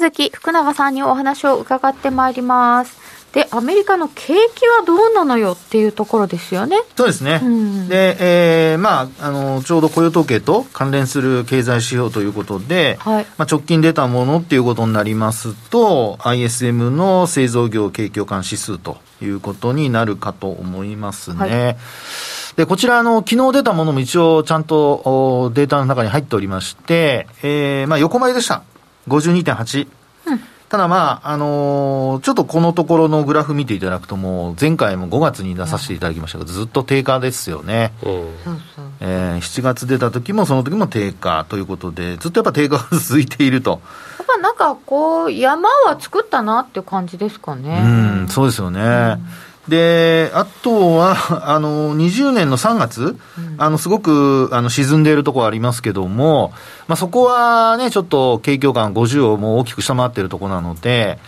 続き福永さんにお話を伺ってまいります。で、アメリカの景気はどうなのよっていうところですよね。そうですね、んで、えーまあ、あのちょうど雇用統計と関連する経済指標ということで、はいまあ、直近出たものっていうことになりますと、ISM の製造業景況感指数ということになるかと思いますね。はいで、こちら、あの、昨日出たものも一応ちゃんとおデータの中に入っておりまして、えーまあ、横ばいでした。52.8。ただまあ、あのーちょっとこのところのグラフ見ていただくともう、前回も5月に出させていただきましたが、ずっと低下ですよね。うんそうそう。えー7月出た時もその時も低下ということで、ずっとやっぱ低下が続いていると。やっぱなんかこう、山は作ったなっていう感じですかね。うん、そうですよね。で、あとは、[laughs] あの、20年の3月、あの、すごく、あの、沈んでいるところありますけども、まあ、そこはね、ちょっと景況感50をもう大きく下回っているところなので、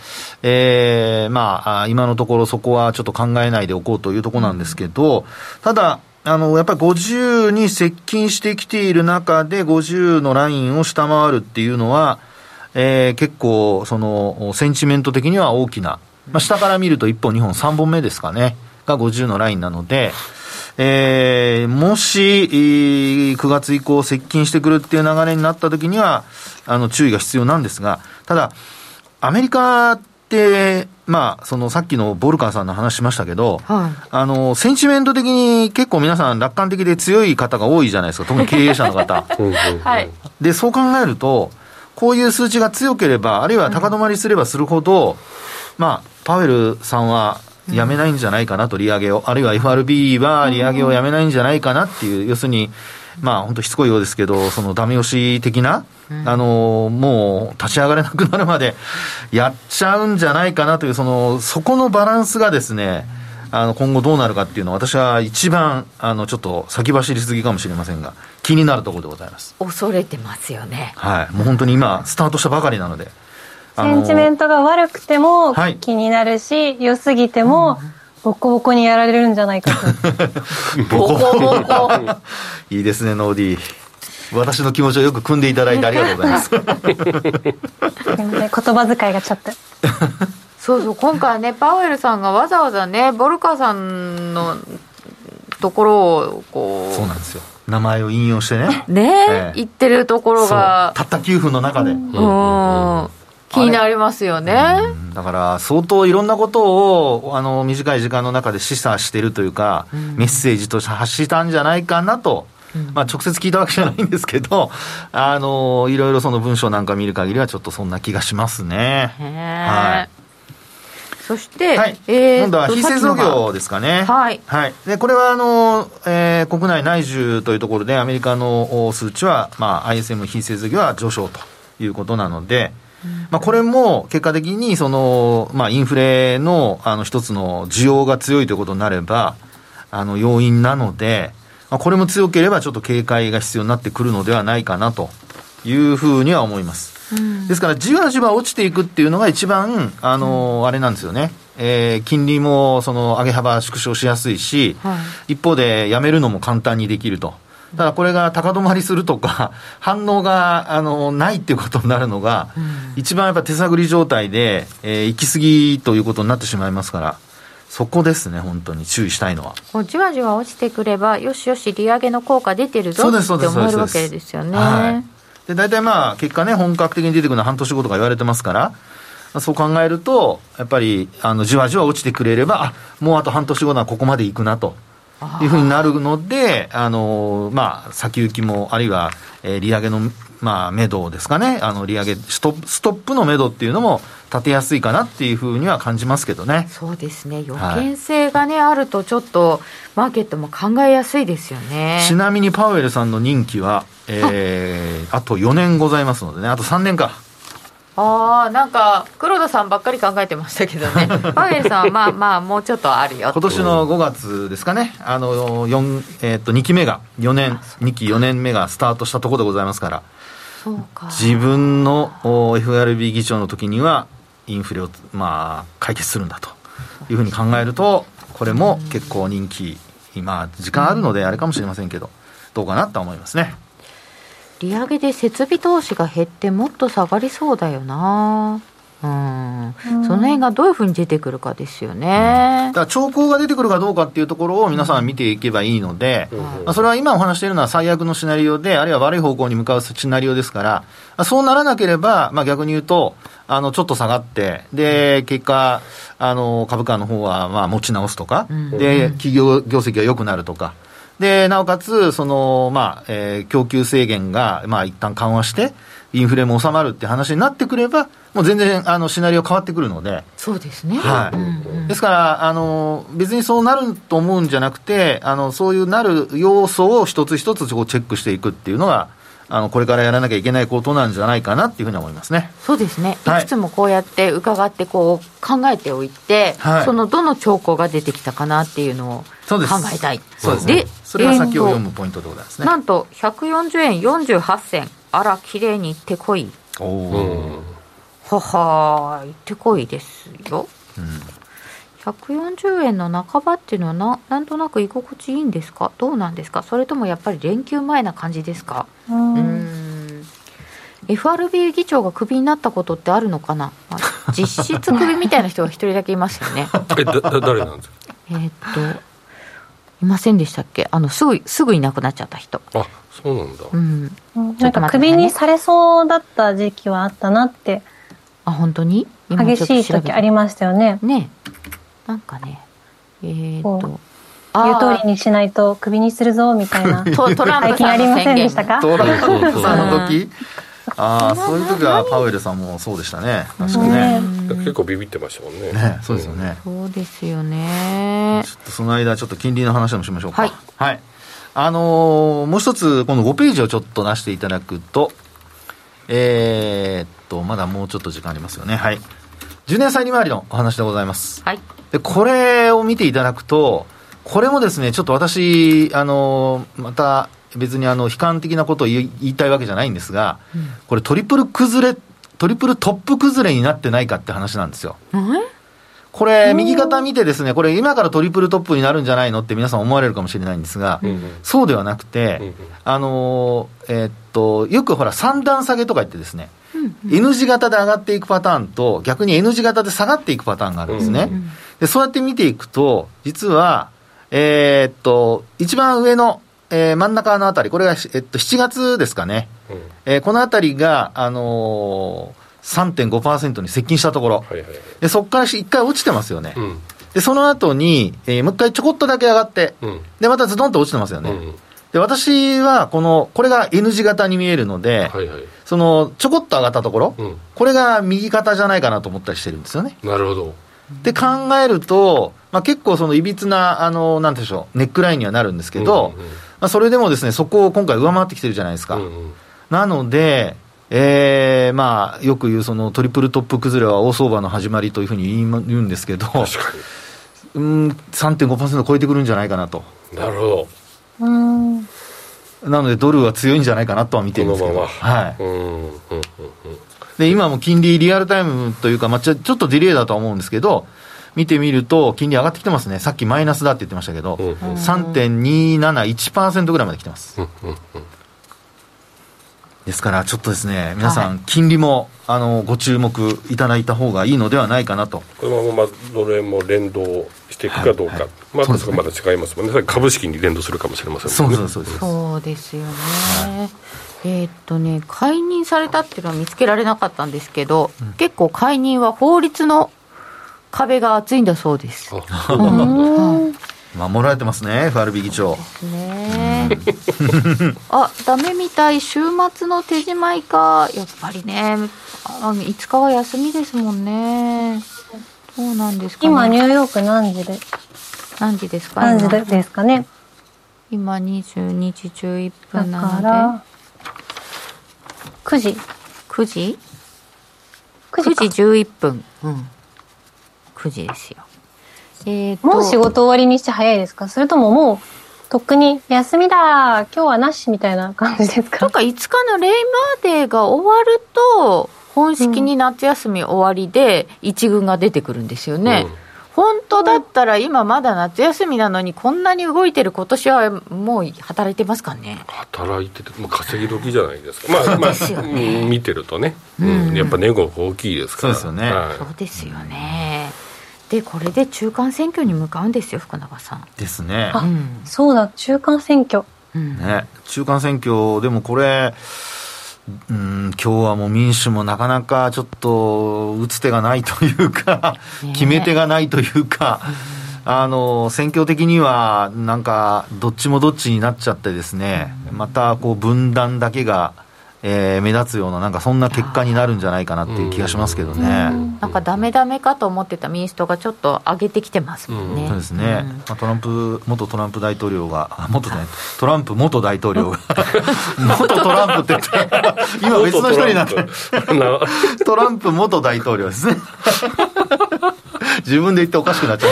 えー、まああ、今のところそこはちょっと考えないでおこうというところなんですけど、ただ、あの、やっぱり50に接近してきている中で、50のラインを下回るっていうのは、えー結構、その、センチメント的には大きな、まあ、下から見ると1本、2本、3本目ですかね、が50のラインなので、えーもし、えー9月以降接近してくるっていう流れになった時には、あの、注意が必要なんですが、ただ、アメリカって、まあ、そのさっきのボルカーさんの話しましたけど、はい。あの、センチメント的に結構皆さん楽観的で強い方が多いじゃないですか、特に経営者の方。[laughs] うんうんはい。で、そう考えると、こういう数値が強ければ、あるいは高止まりすればするほど、まあ、パウエルさんはやめないんじゃないかなと、利上げを、あるいは FRB は利上げをやめないんじゃないかなっていう、要するに、まあ、本当しつこいようですけど、そのダメ押し的な、あの、もう立ち上がれなくなるまでやっちゃうんじゃないかなという、その、そこのバランスがですね、あの、今後どうなるかっていうのは、私は一番、あの、ちょっと先走りすぎかもしれませんが、気になるところでございます。恐れてますよね。はい。もう本当に今、スタートしたばかりなので。センチメントトが悪くてもはい気になるし、良すぎてもボコボコにやられるんじゃないかと。[laughs] ボコボコ。いいですね、ノーディー。私の気持ちをよく組んでいただいてありがとうございます。すいません、言葉遣いがちょっと。そうそう、今回ね、パウエルさんがわざわざね、ボルカさんのところを、こう、そうなんですよ。名前を引用してね。ね、ええ言ってるところそうが、たった9分の中で。うん、気になりますよね。うんだから相当いろんなことをあの短い時間の中で示唆してるというか、メッセージとして発したんじゃないかなと、まあ、直接聞いたわけじゃないんですけど、[laughs] あのいろいろその文章なんか見る限りは、ちょっとそんな気がしますね。はいそして、はい、えー今度はと非製造業ですかね。はいはい。で、これは、あの、えー国内内需というところで、アメリカのお数値は、まあ、ISM 非製造業は上昇ということなので、まあ、これも結果的に、その、まあ、インフレの、あの、一つの需要が強いということになれば、あの、要因なので、まあ、これも強ければちょっと警戒が必要になってくるのではないかなというふうには思います。ですから、じわじわ落ちていくっていうのが一番、あの、あれなんですよね。えー金利もその上げ幅縮小しやすいし、は一方でやめるのも簡単にできると。ただこれが高止まりするとか、[laughs] 反応があのないっていうことになるのが、一番やっぱ手探り状態で、えー行き過ぎということになってしまいますから、そこですね、本当に注意したいのは。じわじわ落ちてくれば、よしよし、利上げの効果出てるぞって思えるわけですよね。はい。で、大体まあ、結果ね、本格的に出てくるのは半年後とか言われてますから、まあそう考えると、やっぱり、あの、じわじわ落ちてくれれば、あ、もうあと半年後ならここまで行くなと。いうふうになるので、あの、まあ、先行きも、あるいは、えー利上げの、まあ、目処ですかね。あの、利上げ、ストップ、ストップの目処っていうのも立てやすいかなっていうふうには感じますけどね。そうですね予見性がね、あるとちょっとマーケットも考えやすいですよねちなみにパウエルさんの任期は、えー、あと4年ございますのでね、あと3年か。ああなんか黒田さんばっかり考えてましたけどね。[laughs] パウエルさんはまあまあもうちょっとあるよ今年の5月ですかね、あの、四えーっと、2期目が、4年、2期4年目がスタートしたところでございますから、か。自分のお FRB 議長の時には、インフレを、まあ、解決するんだというふうに考えると、これも結構人気、まあ、時間あるのであれかもしれませんけど、どうかなとは思いますね。利上げで設備投資が減ってもっと下がりそうだよな。うん。その辺がどういうふうに出てくるかですよね。だから兆候が出てくるかどうかっていうところを皆さん見ていけばいいので、まあ、それは今お話しているのは最悪のシナリオで、あるいは悪い方向に向かうシナリオですから、まあそうならなければ、まあ、逆に言うと、あのちょっと下がって、で結果、あの株価の方はまあ持ち直すとか、で企業業績が良くなるとか。で、なおかつ、その、まあ、えー供給制限が、まあ、一旦緩和して、インフレも収まるって話になってくれば、もう全然、あの、シナリオ変わってくるので、そうですね。はい、うんうん。ですから、あの別にそうなると思うんじゃなくて、あのそういうなる要素を一つ一つこうチェックしていくっていうのが、あのこれからやらなきゃいけないことなんじゃないかなっていうふうに思いますね。そうですね、はい。い、くつもこうやって伺ってこう考えておいて、はい。そのどの兆候が出てきたかなっていうのを考えたい。そうですね。それが先を読むポイントでございますね。なんと140円48銭。あら綺麗にいってこい。おうお、んははーいってこいですよ140円の半ばっていうのはななんとなく居心地いいんですか？どうなんですか？それともやっぱり連休前な感じですか？ううん。FRB 議長がクビになったことってあるのかな、まあ実質クビみたいな人が一人だけいますよね。[laughs] えだだ誰なんですか？えーっといませんでしたっけ？あのすぐすぐいなくなっちゃった人。あそうなんだ。うん。なんか首にされそうだった時期はあったなって、あ本当に？今激しい時ありましたよね。ねなんかねえーっとこ言う通りにしないと首にするぞみたいな。とトラン最プさん近ありませのしたか？トランプそうそうさんの時？ああ、そういう時はパウエルさんもそうでしたね。確かにね。結構ビビってましたもんねね、そうですよね。そうですよねちょっとその間、ちょっと金利の話でもしましょうか。はい。あのーもう一つ、この5ページをちょっと出していただくと、えーっと、まだもうちょっと時間ありますよね。はい。10年債利回りのお話でございます。はい。で、これを見ていただくと、これもですね、ちょっと私、あのーまた別にあの、悲観的なことを言いたいわけじゃないんですが、これトリプル崩れ、トリプルトップ崩れになってないかって話なんですよ。うんこれ、右肩見てですね、これ、今からトリプルトップになるんじゃないの？って皆さん思われるかもしれないんですが、うんうん。そうではなくて、うんうん。あのーえーっと、よくほら、三段下げとか言ってですね、N 字型で上がっていくパターンと、逆に N 字型で下がっていくパターンがあるんですね。で、そうやって見ていくと、実は、えーっと、一番上の、えー真ん中のあたり、これが、えっと、7月ですかね。うんえーこのあたりが、あのー、3.5%に接近したところ。はいはいはいで、そこから一回落ちてますよね。うんで、その後に、えーもう一回ちょこっとだけ上がって、うんで、またズドンと落ちてますよね。うんで、私は、この、これが N 字型に見えるので、はいはいその、ちょこっと上がったところ、うんこれが右肩じゃないかなと思ったりしてるんですよね。なるほどで、考えると、まあ、結構その、いびつな、あの、なんでしょう、ネックラインにはなるんですけど、うんうんうんまあ、それでもですね、そこを今回上回ってきてるじゃないですか。うんうんなので、えー、まあ、よく言うそのトリプルトップ崩れは大相場の始まりというふうに言いま言うんですけど、確かうん、3.5%超えてくるんじゃないかなと。になるほどうん。なので、ドルは強いんじゃないかなとは見てるんですけど、ままはい。うんうんうんうんで、今も金利リアルタイムというか、まあ、ちょちょっとディレイだとは思うんですけど、見てみると、金利上がってきてますね。さっきマイナスだって言ってましたけど、うんうん3.271%ぐらいまで来てます。うんうんですから、ちょっとですね、皆さん、金利も、あの、ご注目いただいた方がいいのではないかなと。このままドル円も連動していくかどうか、はいはいまあ、ねまだ違いますもんね、株式に連動するかもしれませんね。うんそうそうです。そうですよね。えーっとね、解任されたっていうのは見つけられなかったんですけど、結構解任は法律の壁が厚いんだそうです。あうん守られてますね、FRB 議長。ね。あダメみたい。週末の手仕舞いか。やっぱりね。あ5日は休みですもんね。そうなんですかね。今、ニューヨーク何時で、何時ですか？何時今ですかね？今22時11だ分なので。から、9時。9時？9 9時か。時11分。うん。9時ですよえーと。もう仕事終わりにして早いですか？それとももう、とっくに休みだ今日はなしみたいな感じですなんかか5日のレイマーデーが終わると本式に夏休み終わりで一軍が出てくるんですよね、うん。本当だったら今まだ夏休みなのにこんなに動いてる今年はもう働いてますかね？働いてて、もう稼ぎ時じゃないですか、まあ、まあ、見てるとね、うん。やっぱ値動き大きいですから、そうですよね。はい。そうですよねでこれで中間選挙に向かうんですよ福永さん。ですね。あうん。そうだ、中間選挙。うん。ね、中間選挙、でもこれ、うん、今日はもう民主もなかなかちょっと打つ手がないというか、ね。決め手がないというか、あの、選挙的にはなんかどっちもどっちになっちゃってですね、またこう分断だけが、えー目立つような、なんかそんな結果になるんじゃないかなっていう気がしますけどね。なんかダメダメかと思ってた民主党がちょっと上げてきてますもんね、そうですね、ん。まあ、トランプ、元トランプ大統領が、あ元ね、[laughs] トランプ元大統領が、[laughs] 元トランプって言ったら、今別の人になって、なトランプ元大統領ですね。自分で言っておかしくなっちゃっ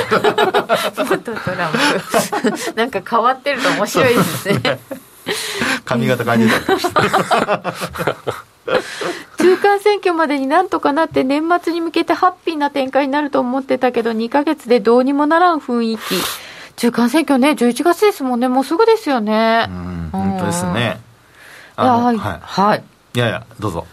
た。元トランプ。なんか変わってると面白いですね [laughs] 髪型変えてたして [laughs] 中間選挙までになんとかなって年末に向けてハッピーな展開になると思ってたけど2ヶ月でどうにもならん雰囲気。中間選挙ね11月ですもんね。もうすぐですよね。うん、本当ですね。はい、ははいい。いやいや、どうぞ。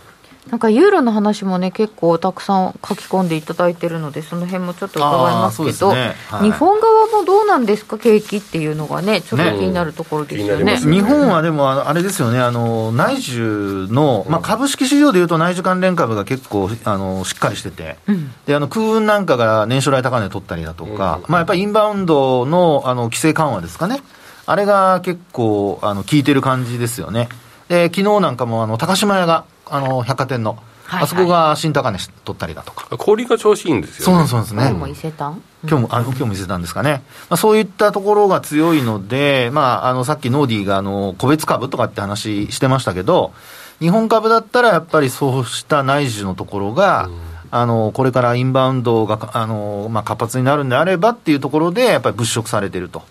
なんかユーロの話もね結構たくさん書き込んでいただいてるのでその辺もちょっと伺いますけどね。はい。日本側もどうなんですか景気っていうのがねちょっと気になるところですよね。ね気になります日本はでも、あのあれですよね、あの内需の、まあ、株式市場でいうと内需関連株が結構あのしっかりしてて、うん。であの空運なんかが年初来高値取ったりだとか、うん。まあ、やっぱりインバウンドのあの規制緩和ですかね、あれが結構あの効いてる感じですよね。で昨日なんかもあの高島屋があの百貨店の、はいはいあそこが新高値取ったりだとか。氷が調子いいんですよ、ね、そうなんですね。今日も伊勢丹？今日も、あ今日も見せたんですかね。まあ、そういったところが強いので、まあ、あの、さっきノーディーが、あの、個別株とかって話してましたけど、日本株だったらやっぱりそうした内需のところが、あのこれからインバウンドがあの、まあ、活発になるんであればっていうところで、やっぱり物色されてると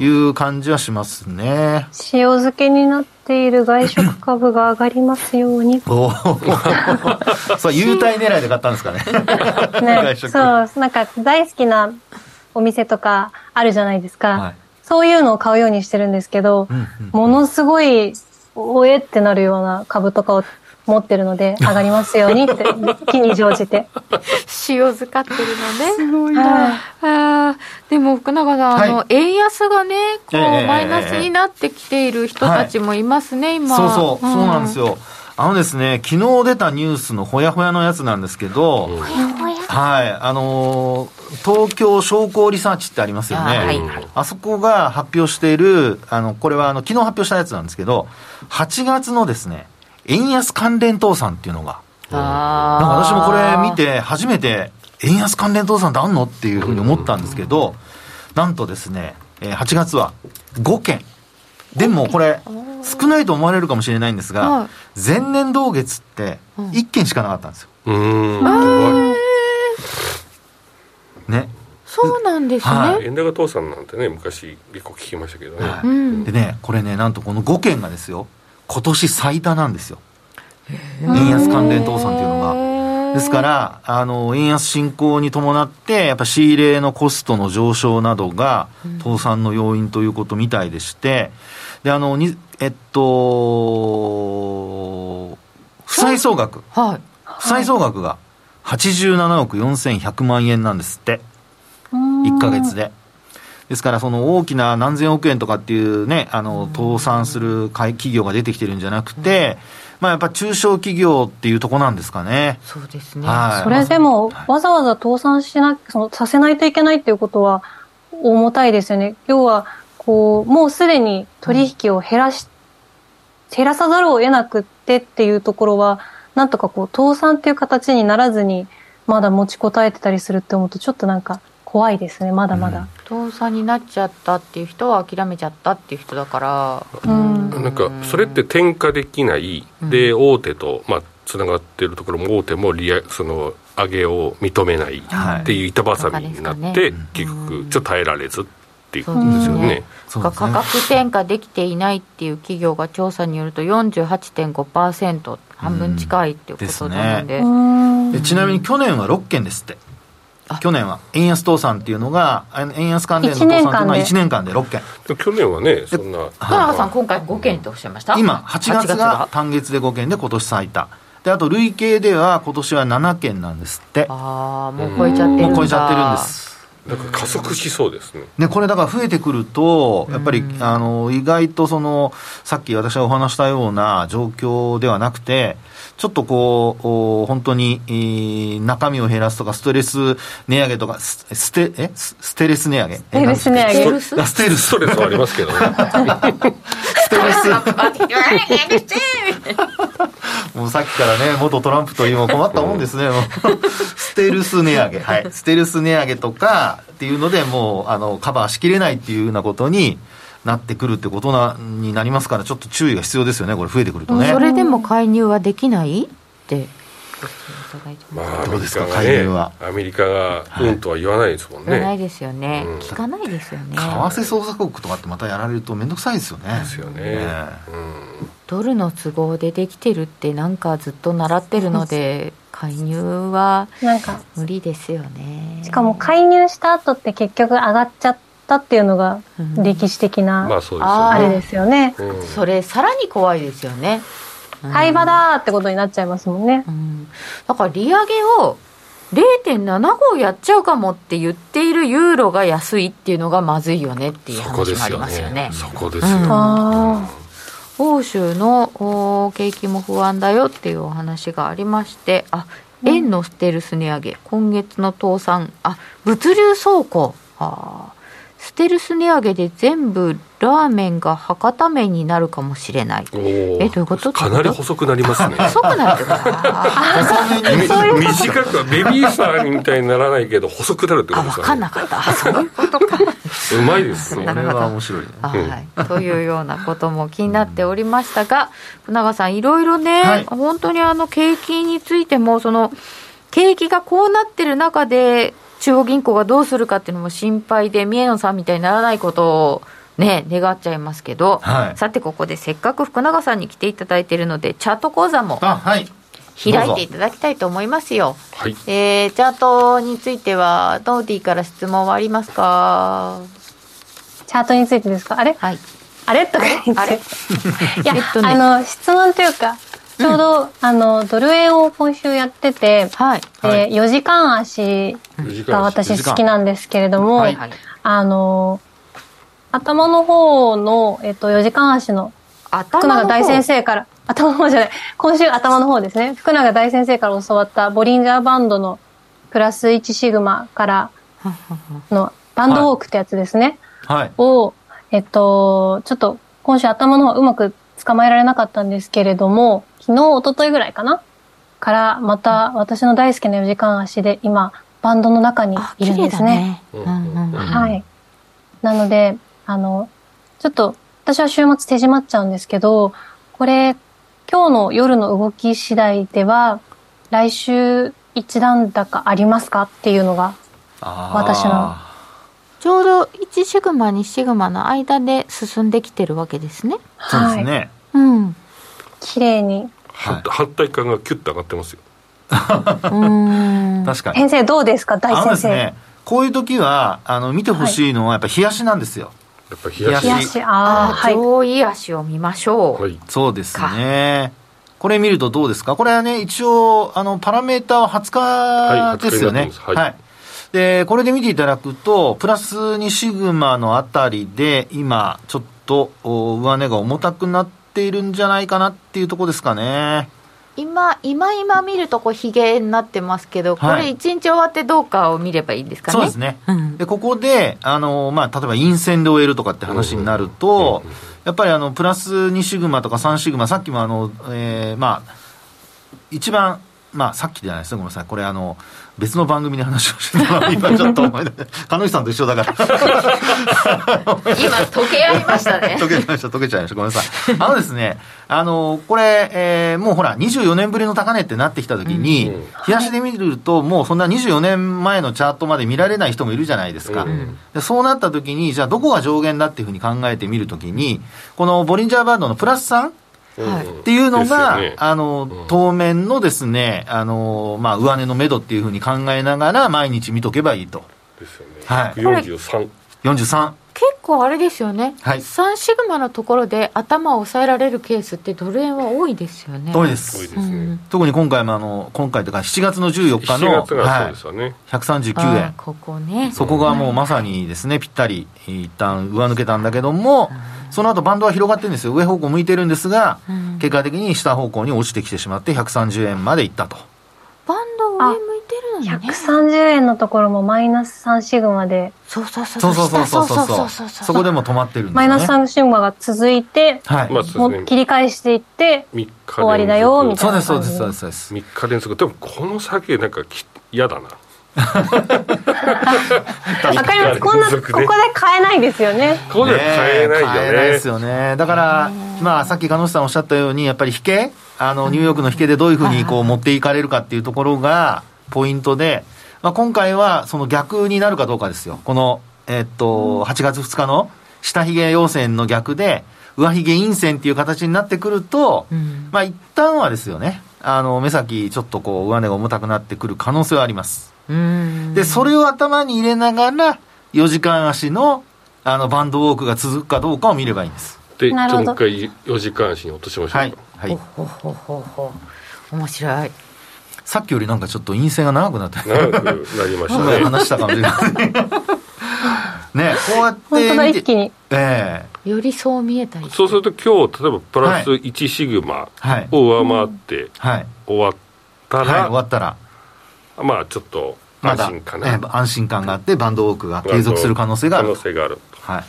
いう感じはしますね。塩漬けになっている外食株が上がりますように。[laughs] おそう、優待狙いで買ったんですかね。[laughs] ね、そう、なんか大好きなお店とかあるじゃないですか。はい、そういうのを買うようにしてるんですけど、うんうんうん、ものすごい、おえってなるような株とかを持ってるので、[laughs] 上がりますようにって、[laughs] 気に乗じて。塩漬かってるのね。すごいな。あでも福永さん、はい、あの、円安がね、こう、マイナスになってきている人たちもいますね、はい、今。そうそう、うん、そうなんですよ。あのですね、昨日出たニュースのほやほやのやつなんですけど、ほやほやはい、あのー、東京商工リサーチってありますよね。あはい、あそこが発表している、あの、これはあの、昨日発表したやつなんですけど、8月のですね、円安関連倒産っていうのが、なんか私もこれ見て、初めて、円安関連倒産ってあんのっていうふうに思ったんですけど、なんとですね、8月は5件。でもこれ、少ないと思われるかもしれないんですが、前年同月って1件しかなかったんですよ。ね。そうなんですね。はい、円高倒産なんてね、昔結構聞きましたけどね。はい、でね、これね、なんとこの5件がですよ、今年最多なんですよ。円安関連倒産っていうのが。ですから、あの、円安進行に伴って、やっぱ仕入れのコストの上昇などが、倒産の要因ということみたいでして、で、あの、にえっと、負債総額。はい。負債総額が87億4100万円なんですって。1か月で。ですから、その大きな何千億円とかっていうね、あの、倒産する企業が出てきてるんじゃなくて、まあ、やっぱ中小企業っていうとこなんですかね。そうですね。はい、それでも、わざわざ倒産しな、その、させないといけないっていうことは、重たいですよね。要は、こう、もうすでに取引を減らし、減らさざるを得なくってっていうところは、なんとかこう、倒産っていう形にならずに、まだ持ちこたえてたりするって思うと、ちょっとなんか、怖いですねまだまだ、倒産になっちゃったっていう人は諦めちゃったっていう人だから、うん、なんかそれって転嫁できない、で大手とまあつながってるところも大手もリアその上げを認めないっていう板挟みになって、結局ちょっと耐えられずっていうことですよね。価格転嫁できていないっていう企業が調査によると48.5%半分近いっていうことなので。うんで、ね、ちなみに去年は6件ですって去年は円安倒産っていうのが、円安関連の倒産っていうのは1年間で6件。去年はね、そんな。田中さん、今回5件とおっしゃいました？今、8月が単月で5件で今年最多。で、あと累計では今年は7件なんですって。ああ、もう超えちゃってるんだ。もう超えちゃってるんです。なんか加速しそうですね。ね、これだから増えてくると、やっぱり、あの、意外とその、さっき私がお話したような状況ではなくて、ちょっとこう、本当に、えー、中身を減らすとか、ストレス値上げとか、ステ、え？ステレス値上げ？ステレス値上げステルス。ストレスはありますけどね。ステレス。もうさっきからね、元トランプというも困ったもんですね。[laughs] ステルス値上げ。はい。ステルス値上げとかっていうので、もう、あの、カバーしきれないっていうようなことに、なってくるってことなになりますから、ちょっと注意が必要ですよね、これ、増えてくるとね。それでも介入はできない？ってまあ、どうですか、介入は？アメリカがうんとは言わないですもんね。言わないですよね、うん、聞かないですよね。為替操作国とかってまたやられると面倒くさいですよね。ですよね。ねうん、ドルの都合でできてるってなんかずっと習ってるので、介入は無理ですよね。しかも介入した後って結局上がっちゃって。ったっていうのが歴史的な、あれですよね、それさらに怖いですよね。買い場だってことになっちゃいますもんね、だから利上げを0.75やっちゃうかもって言っているユーロが安いっていうのがまずいよねっていう話もありますよね。そこですよね。欧州の景気も不安だよっていうお話がありましてあ円のステルス値上げ今月の倒産あ物流倉庫。あステルス値上げで全部ラーメンが博多麺になるかもしれない。え、どういうこと？かなり細くなりますね。[laughs] 細くなるってこと短くはベビーサーみたいにならないけど、細くなるってことですか、ね、分かんなかった。そういうことか。うまいですね。それは面白い、ね、はい。というようなことも気になっておりましたが、船川さん、いろいろね、はい、本当にあの、景気についても、その、景気がこうなってる中で、中央銀行がどうするかっていうのも心配で、三重野さんみたいにならないことをね、願っちゃいますけど、はい、さてここでせっかく福永さんに来ていただいているので、チャート講座も開いていただきたいと思いますよ。はい、えー、チャートについては、ノーディーから質問はありますか？チャートについてですか？あれ？はい。あれ？とか言って。あれ？いや、えっとね、あの、質問というか、ちょうど、うん、あの、ドル円を今週やってて、はい。で、4時間足が私好きなんですけれども、はい、あの、頭の方の、えっと、4時間足の福永大先生から、頭の方じゃない、今週頭の方ですね。福永大先生から教わったボリンジャーバンドのプラス1シグマからのバンドウォークってやつですね。はい。を、えっと、ちょっと今週頭の方うまく捕まえられなかったんですけれども、昨日、一昨日ぐらいかな？からまた私の大好きな4時間足で今、バンドの中にいるんですね。ねはい。なので、あの、ちょっと私は週末手締まっちゃうんですけど、これ、今日の夜の動き次第では、来週一段高ありますかっていうのが、私の。ちょうど1シグマ2シグマの間で進んできてるわけですね。そうですね。うん。綺麗に。反対感がキュッと上がってますよ。確かに。先生どうですか？大先生。ね、こういう時は、あの、見てほしいのはやっぱ冷やしなんですよ。やっぱ冷やし。冷やし、ああ、はい。上位足を見ましょう。はい。そうですね。これ見るとどうですか？これはね、一応、あの、パラメーターは20日ですよね。はい、はい。で、これで見ていただくと、プラス2シグマのあたりで、今、ちょっと、上値が重たくなっているんじゃないかなっていうところですかね。今、今今見るとこうひげになってますけど、これ一日終わってどうかを見ればいいんですかね？そうですね。うん、で、ここで、あの、まあ、例えば陰線で終えるとかって話になると、やっぱりあの、プラス2シグマとか3シグマ、さっきもあの、えー、まあ、一番、まあ、さっきじゃないですね、ごめんなさい。これあの、別の番組で話をしてた [laughs] 今ちょっと思い出鹿野さんと一緒だから今溶け合いましたね。[laughs] 溶けちゃいました。溶けちゃいました。ごめんなさい。あのですねあのこれ、えー、もうほら24年ぶりの高値ってなってきた時に、うん、冷やしで見るともうそんな24年前のチャートまで見られない人もいるじゃないですか、うん、でそうなった時にじゃあどこが上限だっていうふうに考えてみるときにこのボリンジャーバンドのプラス3っていうのが、ね、あの、当面のですね、あの、まあ、上値の目処っていうふうに考えながら、毎日見とけばいいと。ですよね。はい。43。43。結構あれですよね、はい、3シグマのところで頭を抑えられるケースってドル円は多いですよね。多いです。多いですね、うん、特に今回もあの今回というか7月の14日の7月がそうですよね、はい、139円。ここね。そこがもうまさにですねぴったり一旦上抜けたんだけども、うん、その後バンドは広がってるんですよ。上方向向いてるんですが、うん、結果的に下方向に落ちてきてしまって130円までいったと。バンド上向いてるのね。130円のところもマイナス3シグマで。そうそうそうそうそうそうそうそうそこでも止まってるんです、ね、マイナス3シグマが続いて、はい、もう切り返していって終わりだよみたいなそうですそうですそうです。3日連続。でもこの先なんか嫌だな [laughs] わかります。こんな、ここで買えないですよね。ここで買えないよね。買えないですよね。だから、まあ、さっき鹿野さんおっしゃったように、やっぱり引けあの、ニューヨークの引けでどういうふうにこう持っていかれるかっていうところが、ポイントで、まあ、今回はその逆になるかどうかですよ。この、えっと、8月2日の下髭陽線の逆で、上髭陰線っていう形になってくると、うん、まあ一旦はですよね、あの、目先ちょっとこう、上値が重たくなってくる可能性はあります。で、それを頭に入れながら、4時間足の、あの、バンドウォークが続くかどうかを見ればいいんです。で、もう一回4時間足に落としましょうはい。はい。ほほほほ面白い。さっきよりなんかちょっと陰性が長くなって長くなりましたね [laughs] 話したかもしれないね。こうやって本当だ一気に。ええ。ー、よりそう見えたりそうすると今日例えばプラス1シグマを上回って終わったら、はい、終わったら。まあちょっと安心かな、まえー、安心感があってバンドウォークが継続する可能性がある可能性があるはい。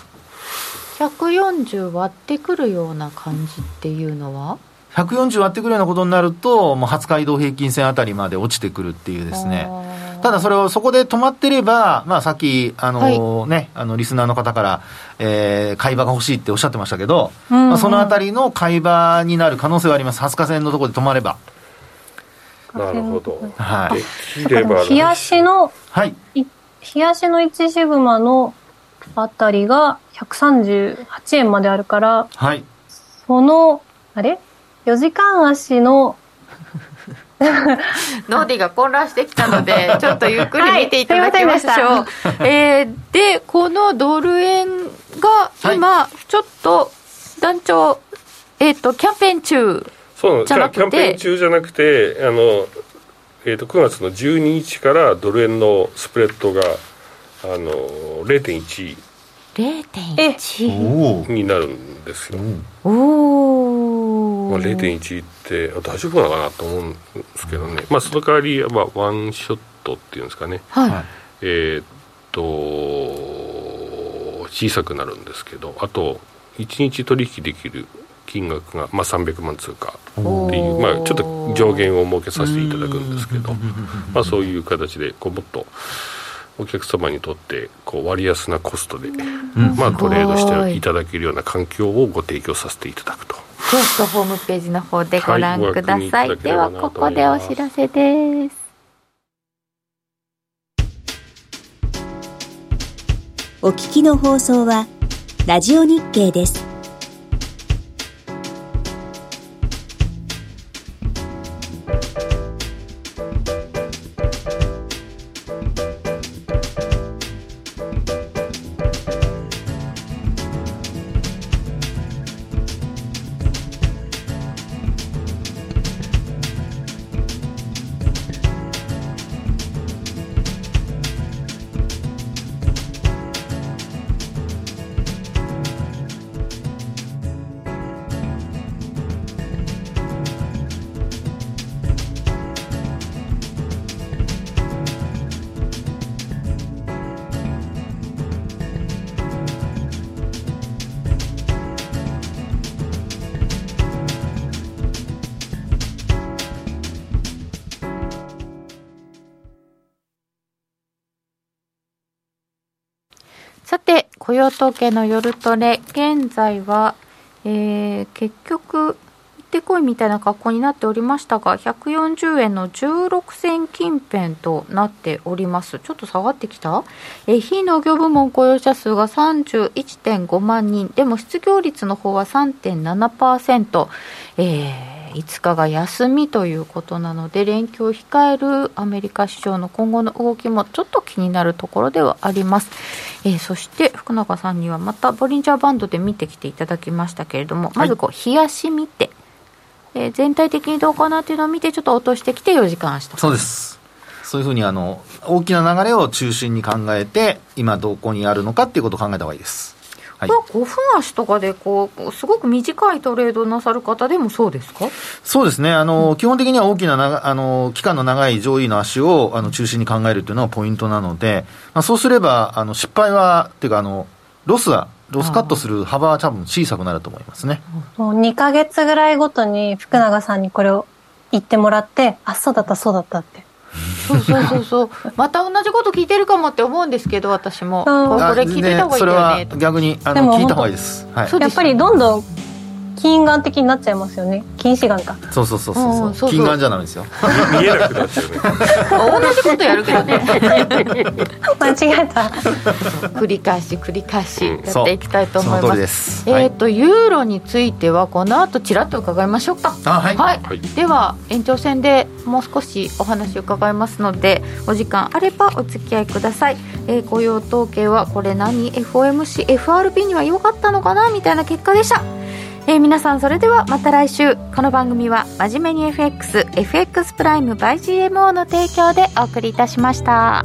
140割ってくるような感じっていうのは？140割ってくるようなことになると、もう20日移動平均線あたりまで落ちてくるっていうですね。ただそれをそこで止まってれば、まあさっき、あの、はい、ね、あの、リスナーの方から、えー、買い場が欲しいっておっしゃってましたけど、まあ、そのあたりの買い場になる可能性はあります。20日線のところで止まれば。なるほど。はい。できれば冷やしのはい。冷やしの1シグマのあたりが138円まであるからはい。そのあれ？4時間足の [laughs] ノーディが混乱してきたのでちょっとゆっくり見ていただきましょう、はい。えーでこのドル円が今、ちょっと団長えっ、とキャンペーン中そうなんですじゃなくて。キャンペーン中じゃなくてあの、えー、と9月の12日からドル円のスプレッドがあの0.1 0.1おおになるんですよ、おお、まあ、0.1っ大丈夫なのかなと思うんですけどね、まあ、その代わり、まあ、ワンショットっていうんですかね。はい、はい。えーっと小さくなるんですけどあと1日取引できる金額が、まあ、300万通貨っていう、まあ、ちょっと上限を設けさせていただくんですけど、まあ、そういう形でこうもっとお客様にとってこう割安なコストで、まあ、トレードしていただけるような環境をご提供させていただくと。ゲストホームページの方でご覧ください、はいではここでお知らせですお聞きの放送はラジオ日経です。雇用統計の夜トレ現在は、えー結局行ってこいみたいな格好になっておりましたが140円の16銭近辺となっております。ちょっと下がってきた、え非農業部門雇用者数が31.5万人。でも失業率の方は3.7%、えー5日が休みということなので連休を控えるアメリカ市場の今後の動きもちょっと気になるところではあります、えーそして福永さんにはまたボリンジャーバンドで見てきていただきましたけれども、まずこう冷やし見て、えー全体的にどうかなっていうのを見てちょっと落としてきて4時間足とそうです。そういうふうにあの大きな流れを中心に考えて今どこにあるのかっていうことを考えた方がいいですはい。これは5分足とかでこうすごく短いトレードなさる方でもそうですか？そうですね。あの、基本的には大きな長あの期間の長い上位の足をあの中心に考えるというのがポイントなので、まあ、そうすればあの失敗はっていうかあのロスはロスカットする幅は多分小さくなると思いますね。もう2ヶ月ぐらいごとに福永さんにこれを言ってもらって、あ、そうだった、そうだったって。そうそうそうそう。[laughs] また同じこと聞いてるかもって思うんですけど私も。う。んこれ聞いてた方がいいそれはんだよねと逆にあでもの聞いた方がいいです。はい。やっぱりどんどん近眼的になっちゃいますよね。近視眼か。そうそうそうそうう。んそうそう。金眼じゃないですよ。[laughs] 見えなくなっちゃうね。同じことやるけどね。[laughs] 間違えた。繰り返し繰り返しうん。やっていきたいと思います。です。えっ、と、ユーロについてはこの後ちらっと伺いましょうか。あはい。はい、はい。では延長戦でもう少しお話を伺いますのでお時間あればお付き合いください、えー雇用統計はこれ何？FOMCFRB には良かったのかな？みたいな結果でしたえー、皆さんそれではまた来週この番組は「真面目に FXFX プライム by GMO」の提供でお送りいたしました。